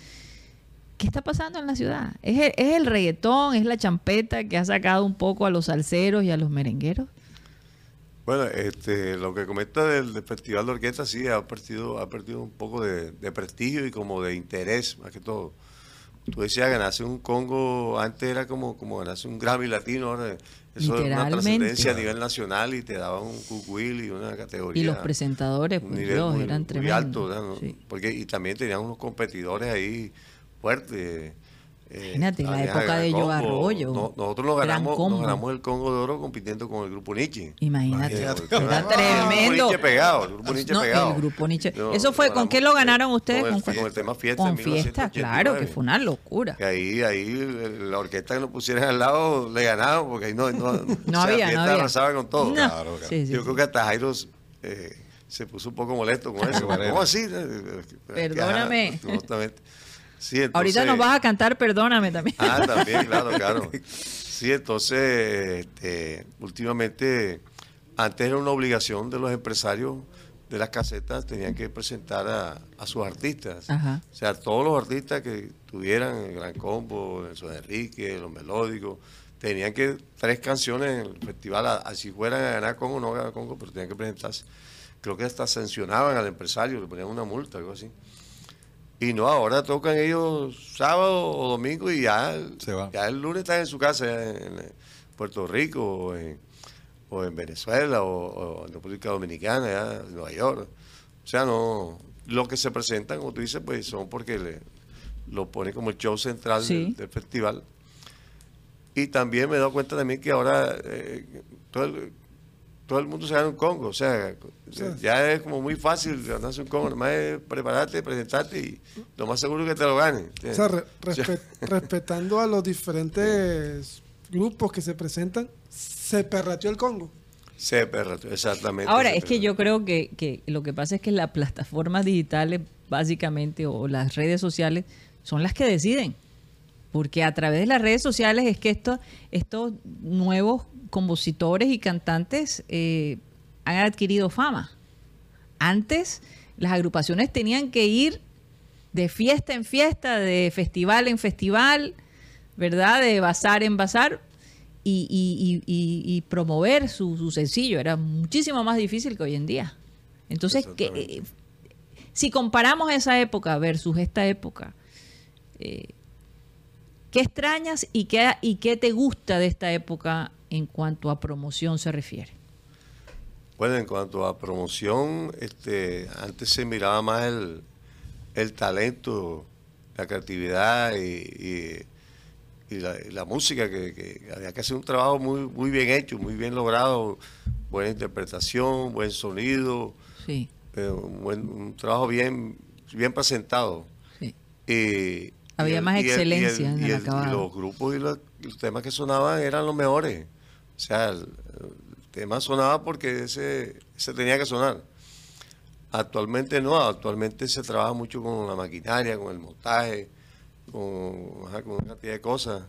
¿Qué está pasando en la ciudad? ¿Es el, es es la champeta que ha sacado un poco a los salseros y a los merengueros? Bueno, este, lo que comenta del, del Festival de Orquesta sí ha perdido, ha perdido un poco de, de prestigio y como de interés, más que todo. Tú decías ganarse un Congo, antes era como, como ganarse un Grammy latino, ahora eso es una trascendencia a nivel nacional y te daban un cucuil y una categoría. Y los presentadores, pues nivel Dios, muy- eran muy tremendos. ¿no? Sí. Porque, y también tenían unos competidores ahí fuertes. Eh, Imagínate, en la época de Combo. Arroyo, No- nosotros nos ganamos, nos ganamos el Congo de Oro compitiendo con el grupo Nietzsche. Imagínate, Imagínate. <laughs> era El tremendo. grupo Nietzsche pegado, el grupo Nietzsche No, pegado. el grupo Nietzsche. No, ¿Eso fue con qué lo ganaron ustedes? Con el, ¿Con, con el tema fiesta. con fiesta, 1989. claro, que fue una locura. Que ahí, ahí la orquesta que nos pusieran al lado le ganaban porque ahí no, no, <laughs> No o sea, había, fiesta arrasaba con todo. No. Claro, claro. Sí, sí, Yo sí. creo que hasta Jairo eh, se puso un poco molesto con eso. ¿Cómo así? Perdóname. Ajá, Ahorita nos vas a cantar, perdóname también. Ah, también, <laughs> claro, claro. Sí, entonces, este, últimamente, antes era una obligación de los empresarios de las casetas, tenían que presentar a, a sus artistas. Ajá. O sea, todos los artistas que tuvieran el Gran Combo, Nelson Enrique, los melódicos, tenían que tres canciones en el festival, así fueran a ganar Congo o no ganar Congo, pero tenían que presentarse. Creo que hasta sancionaban al empresario, le ponían una multa, algo así. Y no, ahora tocan ellos sábado o domingo y ya, Se ya el lunes están en su casa en, en Puerto Rico o en, o en Venezuela o, o en República Dominicana, ya, en Nueva York. O sea, no, lo que se presentan, como tú dices, pues son porque le, lo pone como el show central Sí. del, del festival. Y también me he dado cuenta también que ahora eh, todo el- todo el mundo se gana un Congo. O sea, ya es como muy fácil ganarse un Congo. Nomás es prepararte, presentarte y lo más seguro es que te lo ganes. O sea, re- <laughs> respe- <laughs> respetando a los diferentes grupos que se presentan, se perrateó el Congo. Se perra, exactamente. Ahora, es que yo creo que, que lo que pasa es que las plataformas digitales, básicamente, o las redes sociales, son las que deciden. Porque a través de las redes sociales es que estos, estos nuevos compositores y cantantes eh, han adquirido fama. Antes, las agrupaciones tenían que ir de fiesta en fiesta, de festival en festival, ¿verdad? De bazar en bazar y, y- y- y- y promover su, su sencillo. Era muchísimo más difícil que hoy en día. Entonces, que, eh, si comparamos esa época versus esta época, eh, ¿qué extrañas y qué, y qué te gusta de esta época en cuanto a promoción se refiere? Bueno, en cuanto a promoción, este, antes se miraba más el, el talento, la creatividad y, y- y la, y la música, que, que había que hacer un trabajo muy, muy bien hecho, muy bien logrado, buena interpretación, buen sonido, Sí, eh, un, buen- un trabajo bien, bien presentado. sí. Había más excelencia en el y acabado. y los grupos y los, y los temas que sonaban eran los mejores. O sea, el, tema sonaba porque ese, ese tenía que sonar. Actualmente no, actualmente se trabaja mucho con la maquinaria, con el montaje, con, una cantidad de cosas.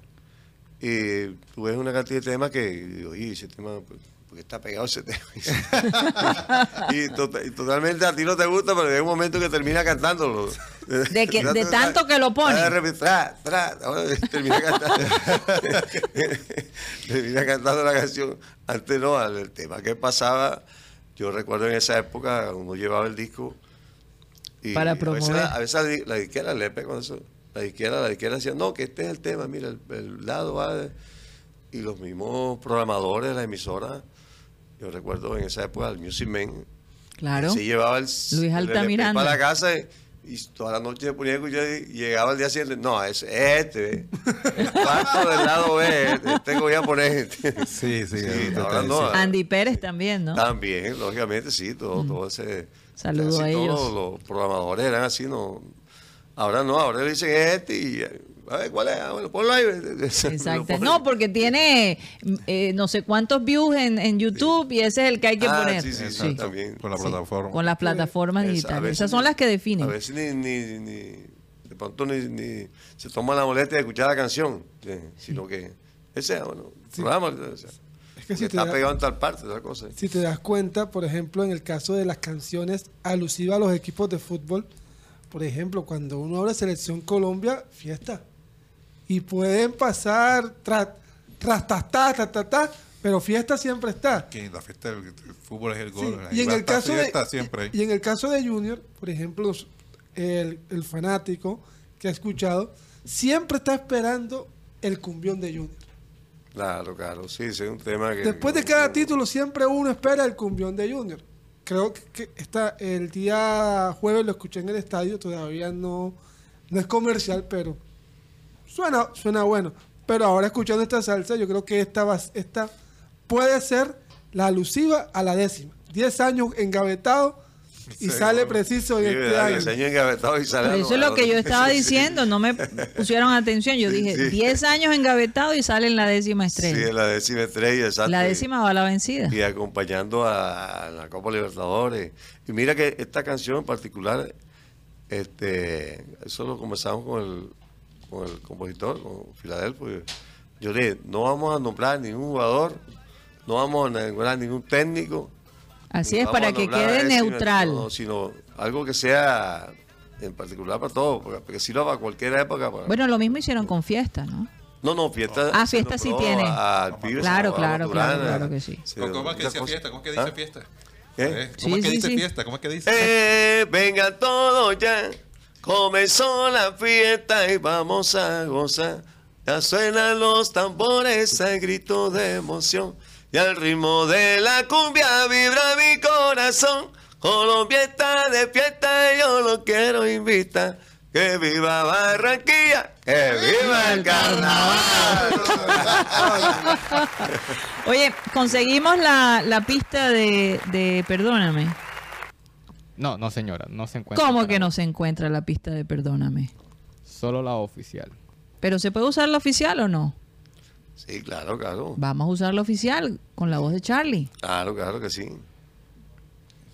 Y tú ves una cantidad de temas que, oye, ese tema, pues, porque está pegado ese tema. <laughs> y, tota- y totalmente a ti no te gusta, pero hay un momento que termina cantándolo. De que- de tanto que lo pone. Tra, tra, <laughs> termina cantando. <laughs> termina cantando la canción. Antes no, el tema que pasaba, yo recuerdo en esa época, uno llevaba el disco. Y Para a veces promover. la- A veces, la, di- la disquera le pega con eso. La disquera, la disquera decía, no, que este es el tema, mira, el, el lado va. de-". Y los mismos programadores de la emisora, yo recuerdo en esa época, el Music Man, Claro. se llevaba el, Luis el Altamiranda. para la casa y, toda la noche se ponía a escuchar y llegaba al día siguiente. No, es este, el cuarto del lado B, este, este voy a poner. Sí, sí, Sí, ahora no. Andy Pérez también, ¿no? También, lógicamente, sí, todo, todo ese. Saludo casi a ellos. Todos los programadores eran así, no. Ahora no, ahora le dicen este y. A ver, ¿cuál es? Ah, bueno, ponlo ahí. Exacto. No, porque tiene eh, no sé cuántos views en, en YouTube y ese es el que hay que Ah, poner. sí, sí, Sí. sí, también. Con la Sí, plataforma. Con las plataformas digitales. veces Esas son ni- las que definen. A veces ni, ni, ni de pronto ni, ni se toma la molestia de escuchar la canción, sí, sino que ese, bueno, programa, o sea, Es que si te, está da- pegado en tal parte, esa cosa. si te das cuenta, por ejemplo, en el caso de las canciones alusivas a los equipos de fútbol, por ejemplo, cuando uno habla de Selección Colombia, fiesta. Y pueden pasar tras, tras, tas, tas, tas, tas, pero fiesta siempre está. Que la fiesta del fútbol es el Sí, gol. y, en el caso de, fiesta siempre hay. y en el caso de Junior, por ejemplo, el, el fanático que ha escuchado, siempre está esperando el cumbión de Junior. Claro, claro, sí, es un tema que... Después de cada título siempre uno espera el cumbión de Junior. Creo que, que está el día jueves lo escuché en el estadio, todavía no, no es comercial, pero suena, suena bueno. Pero ahora escuchando esta salsa, yo creo que esta, va- esta puede ser la alusiva a la décima. Diez años engavetado y sale preciso en Sí, este ¿verdad? año. El señor engavetado y sale Pero eso es lo que yo estaba <laughs> diciendo, no me pusieron atención. Yo dije, sí. 10 años engavetado y sale en la décima Sí, estrella. la décima estrella, exacto. la décima va a la vencida. y acompañando a, la Copa Libertadores. Y mira que esta canción en particular, este, eso lo conversamos con el, con el compositor, con Filadelfo. y Yo le dije, no vamos a nombrar ningún jugador, no vamos a nombrar ningún técnico. Así es, para que quede sino- neutral. no, Sino, algo que sea en particular para todos, porque, porque si lo para cualquier época. para- Bueno, lo mismo hicieron con fiesta, ¿no? no, no, fiesta. Ah, Fiesta sí tiene. Claro, claro, claro, Maturana, claro que sí. ¿Cómo es que dice fiesta? ¿Cómo es que dice ¿Ah? fiesta? ¿Eh? ¿Cómo Sí, es que sí, dice sí. fiesta? ¿Cómo es que dice? Eh, venga todo ya, comenzó la fiesta y vamos a gozar. Ya suenan los tambores al grito de emoción y al ritmo de la cumbia vibra mi corazón. Colombia de fiesta y yo lo quiero invitar. Que viva Barranquilla, que viva el carnaval. <laughs> Oye, conseguimos la, la pista de Perdóname. No, no señora, no se encuentra. ¿Cómo que no se encuentra la pista de Perdóname? Solo la oficial. ¿Pero se puede usar la oficial o no? Sí, claro, claro. Vamos a usar la oficial con la voz de Charlie. Claro, claro que sí.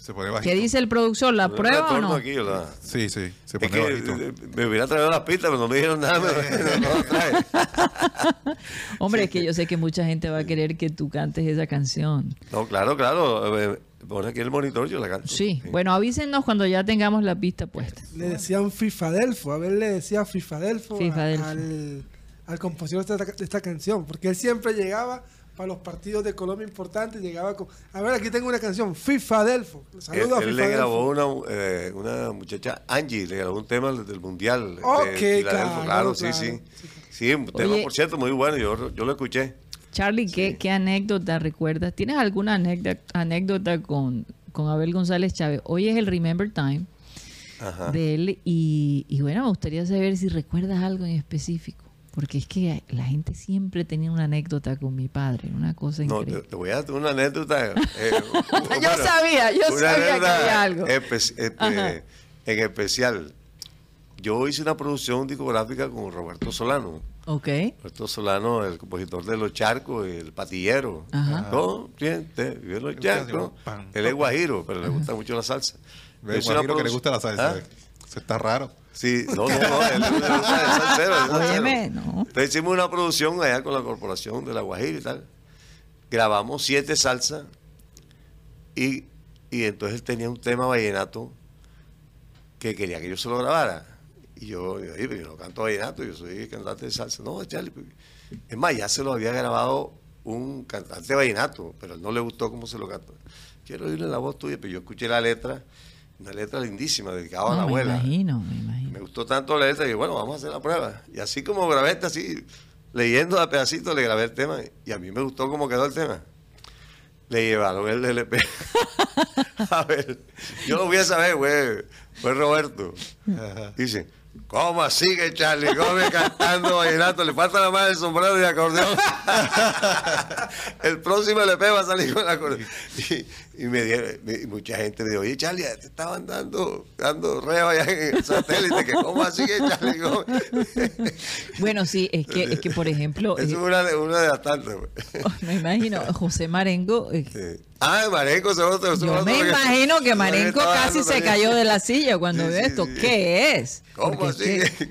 Se pone ¿Qué bajito. dice el productor? ¿La prueba o no? aquí. Sí, sí, se Es pone que bajito. me hubiera traído las pistas, pero no me dijeron nada. me- <laughs> no traje. <laughs> Hombre, es que yo sé que mucha gente va a querer que tú cantes esa canción. No, claro, claro. eh, Pon aquí el monitor, yo la canto. Sí. Bueno, avísenos cuando ya tengamos la pista puesta. Le decían Fifadelfo, a ver, le decía Fifadelfo, a- Fifadelfo. Al, al compositor de esta, de esta canción, porque él siempre llegaba para los partidos de Colombia importantes, llegaba con, a ver, aquí tengo una canción, Fifadelfo. Él, Saludos a él le grabó una, eh, una muchacha, Angie, le grabó un tema del mundial. de Ok, claro, claro, sí, claro. sí. Sí, un tema, Oye. por cierto, muy bueno, yo, yo lo escuché. Charlie, ¿qué, qué anécdota recuerdas? ¿Tienes alguna anécdota, anécdota con, con Abel González Chávez? Hoy es el Remember Time Ajá. de él y, y bueno, me gustaría saber si recuerdas algo en específico. Porque es que la gente siempre tenía una anécdota con mi padre, una cosa No, te, increíble. te voy a dar una anécdota. eh, <laughs> Yo sabía, yo sabía que había algo. espe- eh, Ajá. eh, en especial, yo hice una producción discográfica con Roberto Solano. Ok. Roberto Solano, el compositor de Los Charcos, el patillero. Ajá. Corriente, vive en Los Charcos. Él es guajiro, pero le gusta mucho la salsa. <laughs> Una Guajiro, que le gusta la salsa. ¿Ah? Está raro. Sí, <laughs> no, no, no, él, salsero, salsero. Óyeme, no. Entonces hicimos una producción allá con la corporación de La Guajira y tal. Grabamos siete salsas y, y entonces él tenía un tema vallenato que quería que yo se lo grabara. Y yo, digo, "Oye, pero yo no canto vallenato, yo soy cantante de salsa. No, Charlie, pues". es más, ya se lo había grabado un cantante vallenato, pero a él no le gustó cómo se lo cantó. Quiero oírle la voz tuya, pero yo escuché la letra, una letra lindísima, dedicada a la me abuela. imagino, me imagino. Me gustó tanto la letra y bueno, vamos a hacer la prueba. Y así como grabé este así, leyendo a pedacitos, le grabé el tema y a mí me gustó cómo quedó el tema. Le llevaron el LP. <laughs> a ver, yo lo voy a saber, güey. Fue Roberto. Dice, ¿cómo así que Charlie Gómez cantando vallenato? Le falta la más el sombrero y acordeón. <laughs> el próximo LP va a salir con acordeón. Y, y me dieron, mucha gente me dijo, oye Charlie, te estaban dando, dando reo allá en el satélite, que ¿cómo así que Charlie? <laughs> Bueno, sí, es que, es que por ejemplo, es eh, una de, una de las tantas. pues. <laughs> me imagino, José Marengo, eh, Sí. Ah, Marenco, se otro, yo otro me imagino que Marenco casi se cayó de la silla cuando Sí, vio sí, esto. sí. ¿Qué es? ¿Cómo Porque así? que-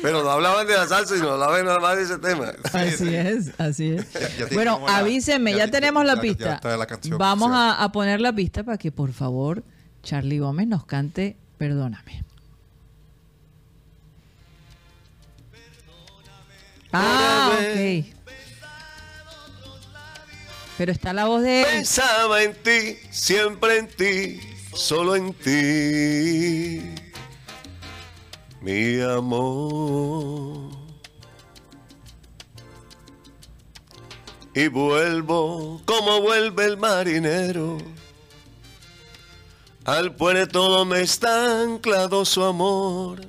Pero no hablaban de la salsa, sino hablaban nada más de ese tema. Así es, así es. Ya- <laughs> ya bueno, avísenme, ya, ya te- tenemos la pista. la canción Vamos a, a poner la pista para que por favor Charlie Gómez nos cante Perdóname. Ah, ok. Pero está la voz de él. Pensaba en ti, siempre en ti, solo en ti, mi amor. Y vuelvo como vuelve el marinero. Al puerto donde está anclado su amor.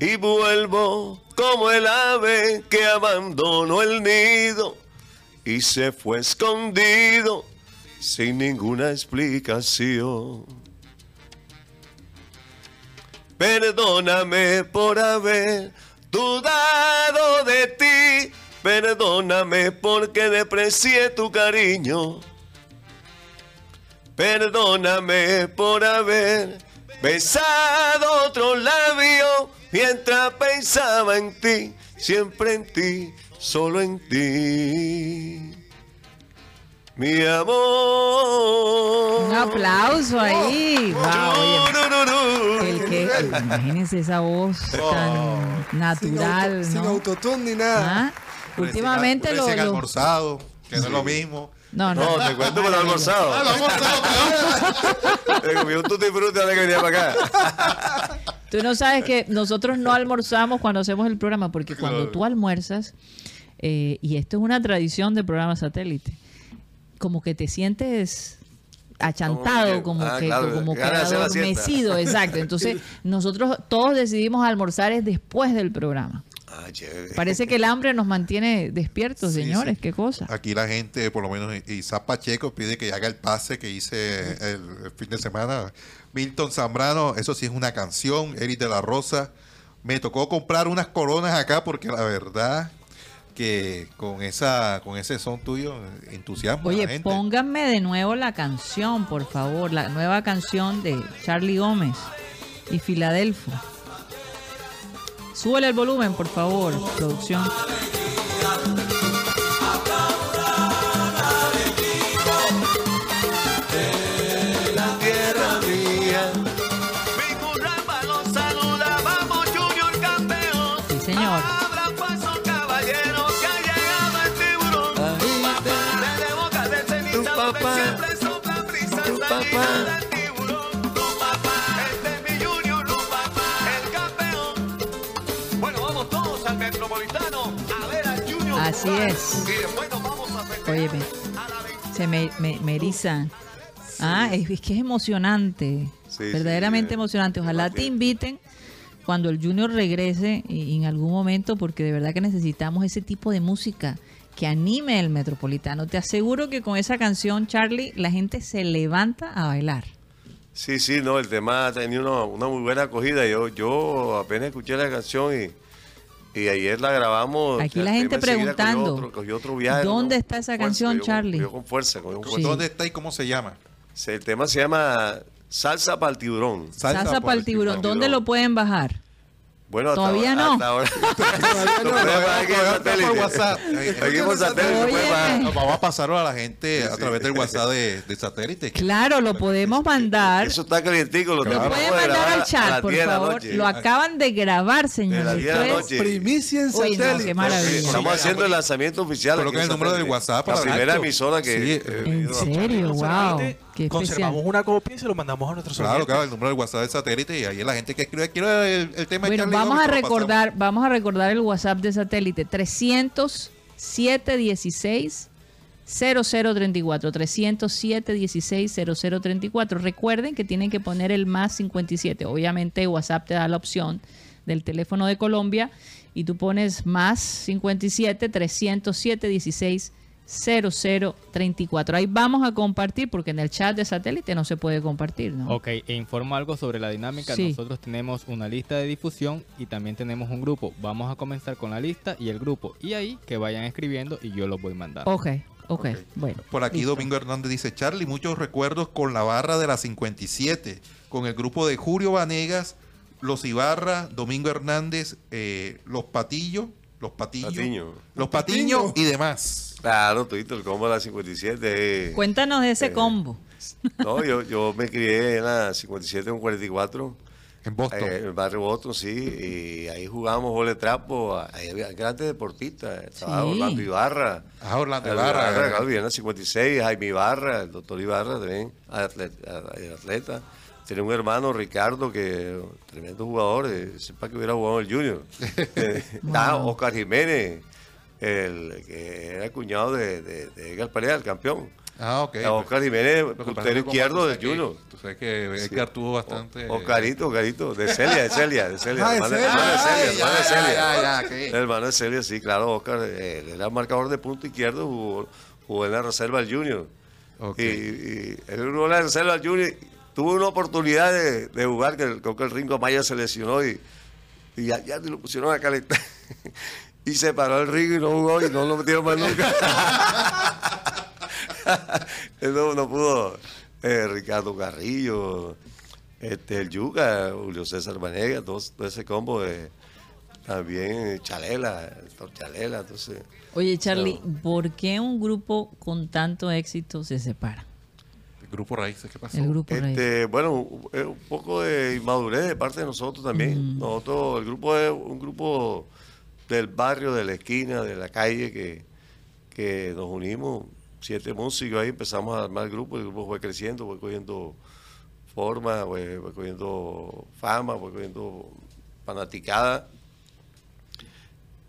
Y vuelvo como el ave que abandonó el nido y se fue escondido sin ninguna explicación. Perdóname por haber dudado de ti, perdóname porque deprecié tu cariño. Perdóname por haber besado otro labio mientras pensaba en ti, siempre en ti, solo en ti. Mi amor. Un aplauso ahí. Wow, oye, el que, imagínense esa voz tan Sin, natural, auto- sin ¿no? autotune ni nada. Ah, Últimamente lo, Recién lo- almorzado, que no es lo mismo. No, no. No, te cuento por el almorzado. Me <laughs> comí un tutti frutti que venía para acá. Tú no sabes que nosotros no almorzamos cuando hacemos el programa, porque cuando tú almuerzas, eh, y esto es una tradición del programa satélite, como que te sientes achantado, bien. como Ah, que, claro, como que de adormecido, exacto. Entonces, nosotros todos decidimos almorzar es después del programa. Ah, chévere. Parece que el hambre nos mantiene despiertos, Sí, señores, sí. qué cosa. Aquí la gente, por lo menos Isaac Pacheco, pide que haga el pase que hice el, el fin de semana. Milton Zambrano, eso sí es una canción. Eric de la Rosa. Me tocó comprar unas coronas acá porque la verdad que con esa con ese son tuyo entusiasmo a la Oye, gente. pónganme de nuevo la canción, por favor, la nueva canción de Charlie Gómez y Filadelfo. Súbele el volumen, por favor, producción. Así es. Vamos a victoria. se me, me, me eriza. Ah, es, es que es emocionante. Sí, verdaderamente sí, emocionante. Ojalá te inviten cuando el Junior regrese y- en algún momento, porque de verdad que necesitamos ese tipo de música que anime el metropolitano. Te aseguro que con esa canción, Charlie, la gente se levanta a bailar. Sí, sí, no, el tema ha tenido una, una muy buena acogida. Yo, yo apenas escuché la canción y, y ayer la grabamos. Aquí la gente enseguida cogió preguntando, otro- cogió otro viaje, ¿dónde ¿no? está esa Fuerza, canción, cogió Charlie? cogió con fuerza, cogió con Sí. fuerza. ¿Dónde está y cómo se llama? Sí, El tema se llama Salsa para el tiburón. Salsa por para el tiburón. tiburón. ¿Dónde lo pueden bajar? Bueno, hasta Todavía ahora- no. Hasta ahora. <laughs> Todavía no. WhatsApp. Aquí por satélite Vamos a pasarlo a la gente a través del WhatsApp de, de satélite. Claro, lo podemos mandar. Eso está calientico. Lo, Lo tenemos pueden que mandar al chat, por 10 de la favor. Lo acaban de grabar, De señores. las 10 de la Esto es- noche. Primicia en Uy, no, satélite. qué maravilla. Estamos haciendo el lanzamiento oficial. Coloquen aquí en el número del. WhatsApp La primera emisora que. Eh, ¿En eh, serio? Wow. Especial. Conservamos una copia y se lo mandamos a nuestros Claro, oyentes. claro, el número del WhatsApp del satélite y ahí la gente que escribe, quiero el, el tema de Bueno, Charlie vamos a recordar, vamos a recordar el WhatsApp de satélite 300 716 0034 307 16 0034. Recuerden que tienen que poner el más 57. Obviamente WhatsApp te da la opción del teléfono de Colombia y tú pones más 57 307 16 0034. Ahí vamos a compartir porque en el chat de satélite no se puede compartir, ¿no? Ok, e informo algo sobre la dinámica. Sí. Nosotros tenemos una lista de difusión y también tenemos un grupo. Vamos a comenzar con la lista y el grupo. Y ahí que vayan escribiendo y yo los voy mandando. Ok, ok, bueno. Por aquí listo. Domingo Hernández dice, Charlie, muchos recuerdos con la barra de la 57, con el grupo de Julio Vanegas, Los Ibarra, Domingo Hernández, eh, Los Patillos, Los Patillos, Patiño. Los Patiños y demás. Claro, todito, el combo de la 57. eh, Cuéntanos de ese Eh, combo. No, yo, yo me crié en la 57 con 44. En Boston. eh, en el barrio Boston, sí. Y ahí jugábamos vole trapo. Ahí había grandes deportistas. Estaba Sí. Orlando Ibarra. Ah, Orlando Ibarra. claro, bien en la 56. Jaime Ibarra, el doctor Ibarra también, atleta. atleta. Tenía un hermano, Ricardo, que tremendo jugador. eh, Sepa que hubiera jugado en el Junior. <laughs> Eh, ah, Oscar Jiménez, el que era cuñado de, de, de Edgar Perea, el campeón. Ah, ok. A Oscar Jiménez, puntero izquierdo del Junior. Tú sabes que Sí. Edgar tuvo bastante... O, Oscarito, Oscarito, de Celia, de Celia, de Celia. Ah, hermano de Celia, Ay, hermano de Celia. de sí, claro, Oscar, eh, él era marcador de punto izquierdo, jugó, jugó en la reserva del Junior. Ok. Y, y él jugó en la reserva del Junior, tuvo una oportunidad de, de jugar, que creo que el Ringo Maya se lesionó y, y ya, ya lo pusieron a calentar. <laughs> y se paró el Ringo y no jugó y no lo metieron más nunca. <laughs> Él no, no pudo. eh, Ricardo Carrillo, este, el Yuca, Julio César Vanega, todo, todo ese combo de también Chalela, Chalela, entonces. Oye, Charlie, ¿por qué un grupo con tanto éxito se separa? Grupo Raíces, ¿qué pasó? El grupo. Este, bueno, es un poco de inmadurez de parte de nosotros también. Mm. Nosotros, el grupo es un grupo del barrio, de la esquina, de la calle, que, que nos unimos, siete músicos ahí, empezamos a armar el grupo, el grupo fue creciendo, fue cogiendo forma, fue, fue cogiendo fama, fue cogiendo fanaticada.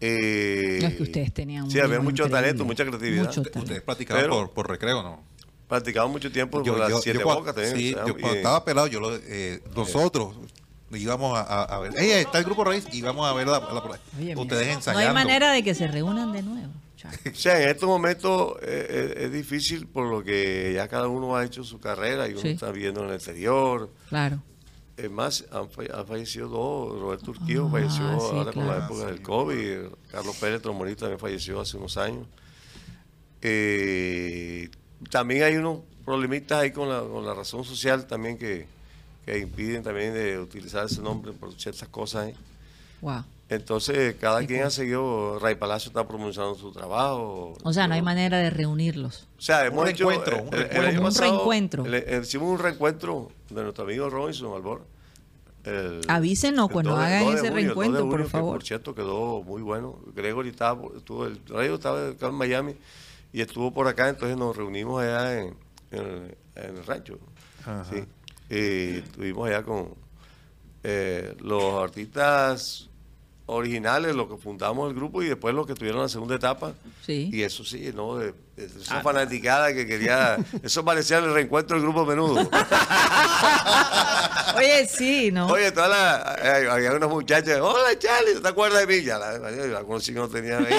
Eh, No es que ustedes tenían un Sí, había mucho increíble. talento, mucha creatividad. Mucho talento. Ustedes platicaban Pero- por, por recreo, ¿no? Practicamos mucho tiempo Yo, con las yo- siete yo cuando- bocas también. sí, o sea, yo cuando estaba pelado, yo lo, eh, nosotros íbamos a, a- a ver. Ey, está el grupo raíz y vamos a ver la, la- Oye, ustedes mira, ensayando. No hay manera de que se reúnan de nuevo. <laughs> O sea, en estos momentos eh, eh, es difícil por lo que ya cada uno ha hecho su carrera y uno Sí. está viviendo en el exterior. Claro. Es más, han, han fallecido dos. Roberto Urquijo Ah, falleció sí, ahora con la claro. época del COVID. Carlos Pérez Tromonita también falleció hace unos años. Eh, también hay unos problemitas ahí con la, con la razón social también que, que impiden también de utilizar ese nombre por ciertas cosas. ahí. Wow. Entonces, cada quien ha seguido, Ray Palacio está promocionando su trabajo. O sea, no hay manera de reunirlos. o sea, hemos Un hecho, reencuentro, eh, un el- el reencuentro. año Un pasado, reencuentro. le- eh, hicimos un reencuentro de nuestro amigo Robinson Albor. El- Avísenos el cuando 2 de- hagan 2 de ese junio, el 2 de reencuentro, por favor. Por cierto, quedó muy bueno. Gregory estaba, estuvo, el estaba en Miami y estuvo por acá, entonces nos reunimos allá en, en el, en el rancho. Sí. Y estuvimos allá con eh, los artistas originales, los que fundamos el grupo y después los que tuvieron la segunda etapa. Sí. Y eso sí, ¿no? De esa Ah. fanaticada que quería. Eso parecía el reencuentro del grupo menudo. Oye, sí, ¿no? Oye, toda la, eh, había unas muchachas, hola Charlie, ¿te acuerdas de mí? Ya la, la conocí cuando tenía 20.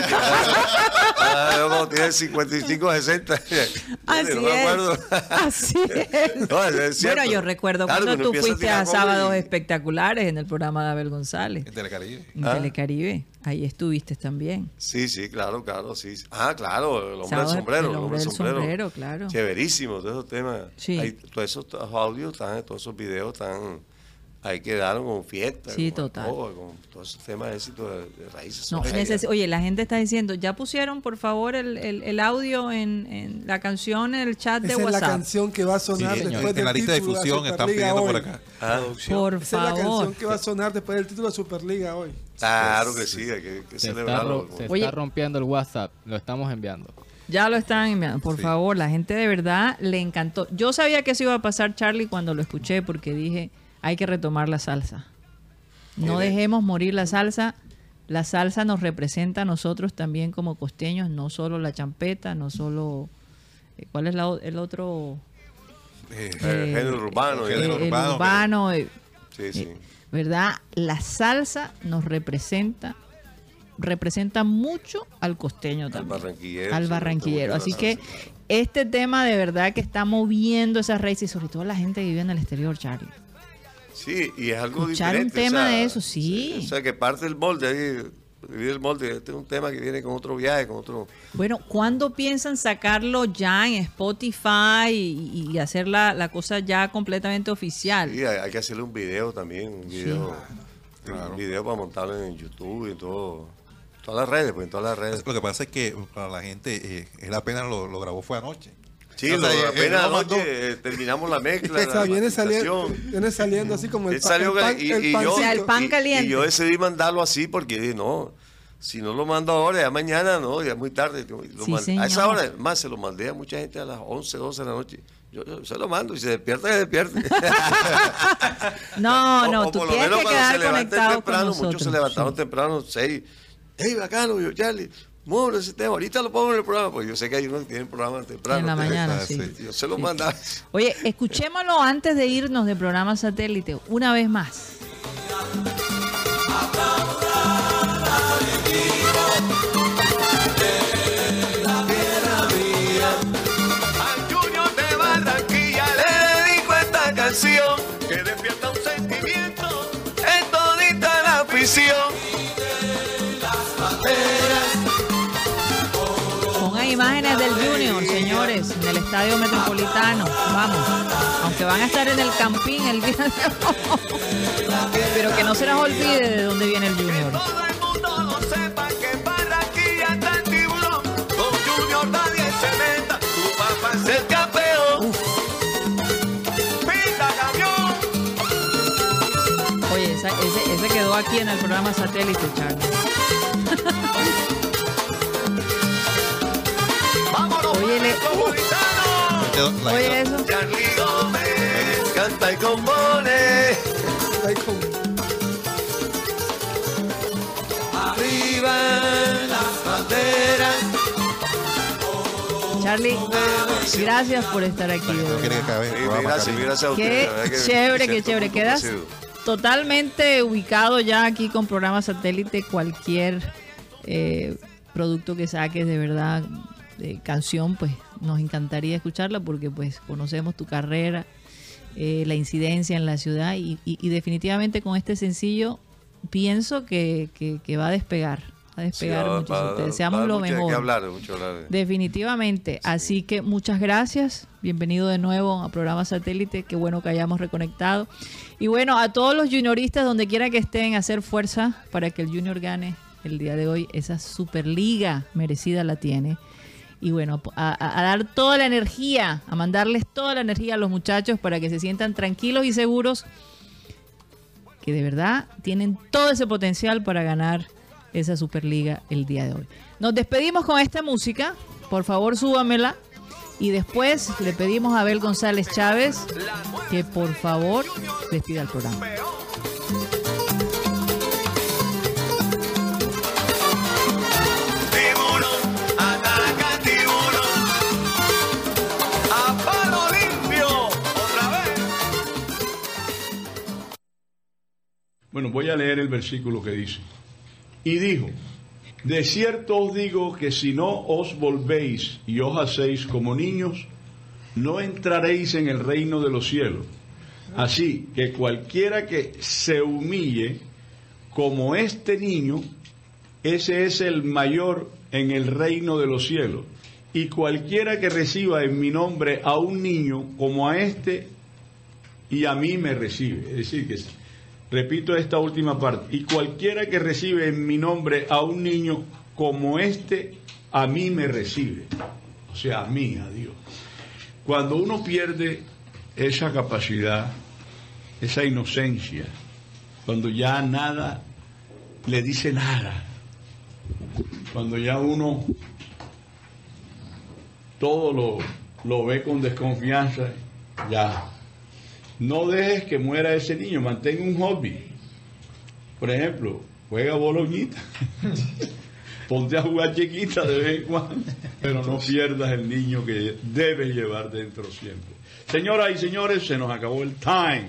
Ahora yo cuando tiene 55, 60. Así no me acuerdo. es. Así es. No, es cierto. bueno, yo recuerdo Claro, cuando tú a fuiste a Sábados y- Espectaculares en el programa de Abel González, En Telecaribe. en Ah. Telecaribe. Ahí estuviste también. Sí, sí, claro, claro, sí. Ah, claro, el hombre del sombrero. el hombre del sombrero, claro. Chéverísimo, todos esos temas. Sí. Ahí, todos esos audios están, todos esos videos están, ahí quedaron con fiesta. Sí, con total. alcoba, con todos esos temas de éxito de, de raíces. No, Oye, la gente está diciendo, ya pusieron por favor el, el- el audio en, en la canción en el chat de Esa es la WhatsApp. canción que va a sonar Sí, señor. después en del la lista de difusión están Superliga pidiendo por hoy. acá. Ah, Por Esa es la favor. canción que va a sonar después del título de Superliga hoy. claro que sí, hay que, que Se está, celebrarlo. ro- se Oye. está rompiendo el WhatsApp. Lo estamos enviando. Ya lo están enviando. Por Sí. favor, la gente de verdad le encantó. Yo sabía que eso iba a pasar, Charlie, cuando lo escuché, porque dije, hay que retomar la salsa. No Mire. dejemos morir la salsa. La salsa nos representa a nosotros también como costeños, no solo la champeta, no solo... eh, ¿Cuál es la el otro? Eh, Eh, género urbano, eh, género el urbano, urbano, eh, Sí, sí. eh, ¿verdad? La salsa nos representa, representa mucho al costeño también. barranquillero, Al barranquillero. me gusta Así que este tema de verdad que está moviendo esas raíces, y sobre todo la gente que vive en el exterior, Charlie. Sí, y es algo Escuchar un diferente. tema de eso, sí. O sea, que parte del molde ahí, divide el molde. Este es un tema que viene con otro viaje, con otro... Bueno, ¿cuándo piensan sacarlo ya en Spotify y, y hacer la, la cosa ya completamente oficial? Sí, hay, hay que hacerle un video también, un video, Claro. un video para montarlo en YouTube y en todo, todas las redes, pues en todas las redes. Lo que pasa es que para la gente, eh, él apenas lo, lo grabó fue anoche. Sí, O sea, lo- él- apenas mandó- anoche eh, terminamos la mezcla, <laughs> O sea, la viene saliendo, viene saliendo así como el, Él pa- salió el pan, y, el y yo, O sea, el pan y- caliente. y yo decidí mandarlo así porque dije, no, si no lo mando ahora, ya mañana, no, ya es muy tarde. Lo Sí, mand- a esa hora, más se lo mandé a mucha gente a las 11, 12 de la noche. Yo, yo se lo mando y se despierta, se despierta. <laughs> No, O- no, o tú por lo tienes menos que quedar se conectado con temprano, nosotros. muchos se levantaron sí. temprano, seis. ¡Ey, bacano! Yo, Charlie, mueve ese tema, ahorita lo pongo en el programa, porque yo sé que hay unos que tienen programas temprano. En la mañana, sí. Yo se lo Sí. mandaba. <laughs> Oye, escuchémoslo antes de irnos del programa satélite, una vez más. Al Junior de Barranquilla le dedico esta canción que despierta un sentimiento en todita la afición. Del Junior, señores, en el Estadio Metropolitano. Vamos, aunque van a estar en el Campín el viernes. Pero que no se les olvide de dónde viene el Junior. El campeón. Oye, esa- ese, ese quedó aquí en el programa satélite, Charlie. La- Oye, eso. Charlie Gómez canta y compone. Ahí con- Arriba las banderas. Charlie, gracias por estar aquí. No quiere que acabe Sí, programa, gracias, gracias a Qué que me chévere, qué chévere. Quedas totalmente ubicado ya aquí con programa satélite. Cualquier eh, producto que saques de verdad, de canción, pues nos encantaría escucharla porque pues conocemos tu carrera, eh, la incidencia en la ciudad y, y- y definitivamente con este sencillo pienso que, que- que va a despegar. Va a Sí, despegar va- muchísimo. va- Te va- deseamos lo mucho mejor. qué hablar, mucho hablar de- Definitivamente. Así que muchas gracias. Bienvenido de nuevo a programa satélite. Qué bueno que hayamos reconectado. Y bueno, a todos los junioristas, donde quiera que estén, hacer fuerza para que el junior gane el día de hoy. Esa superliga merecida la tiene. Y bueno, a, dar toda la energía, a mandarles toda la energía a los muchachos para que se sientan tranquilos y seguros que de verdad tienen todo ese potencial para ganar esa Superliga el día de hoy. Nos despedimos con esta música, por favor súbamela y después le pedimos a Abel González Chávez que por favor despida el programa. Bueno, voy a leer el versículo que dice. Y dijo, de cierto os digo que si no os volvéis y os hacéis como niños, no entraréis en el reino de los cielos. Así que cualquiera que se humille como este niño, ese es el mayor en el reino de los cielos. Y cualquiera que reciba en mi nombre a un niño como a este, y a mí me recibe. Es decir, que repito esta última parte, y cualquiera que recibe en mi nombre a un niño como este, a mí me recibe. O sea, a mí, a Dios. Cuando uno pierde esa capacidad, esa inocencia, cuando ya nada le dice nada, cuando ya uno todo lo, lo ve con desconfianza, ya. No dejes que muera ese niño, mantén un hobby. Por ejemplo, juega boloñita. <laughs> Ponte a jugar chiquita de vez en cuando, pero no pierdas el niño que debes llevar dentro siempre. Señoras y señores, se nos acabó el time.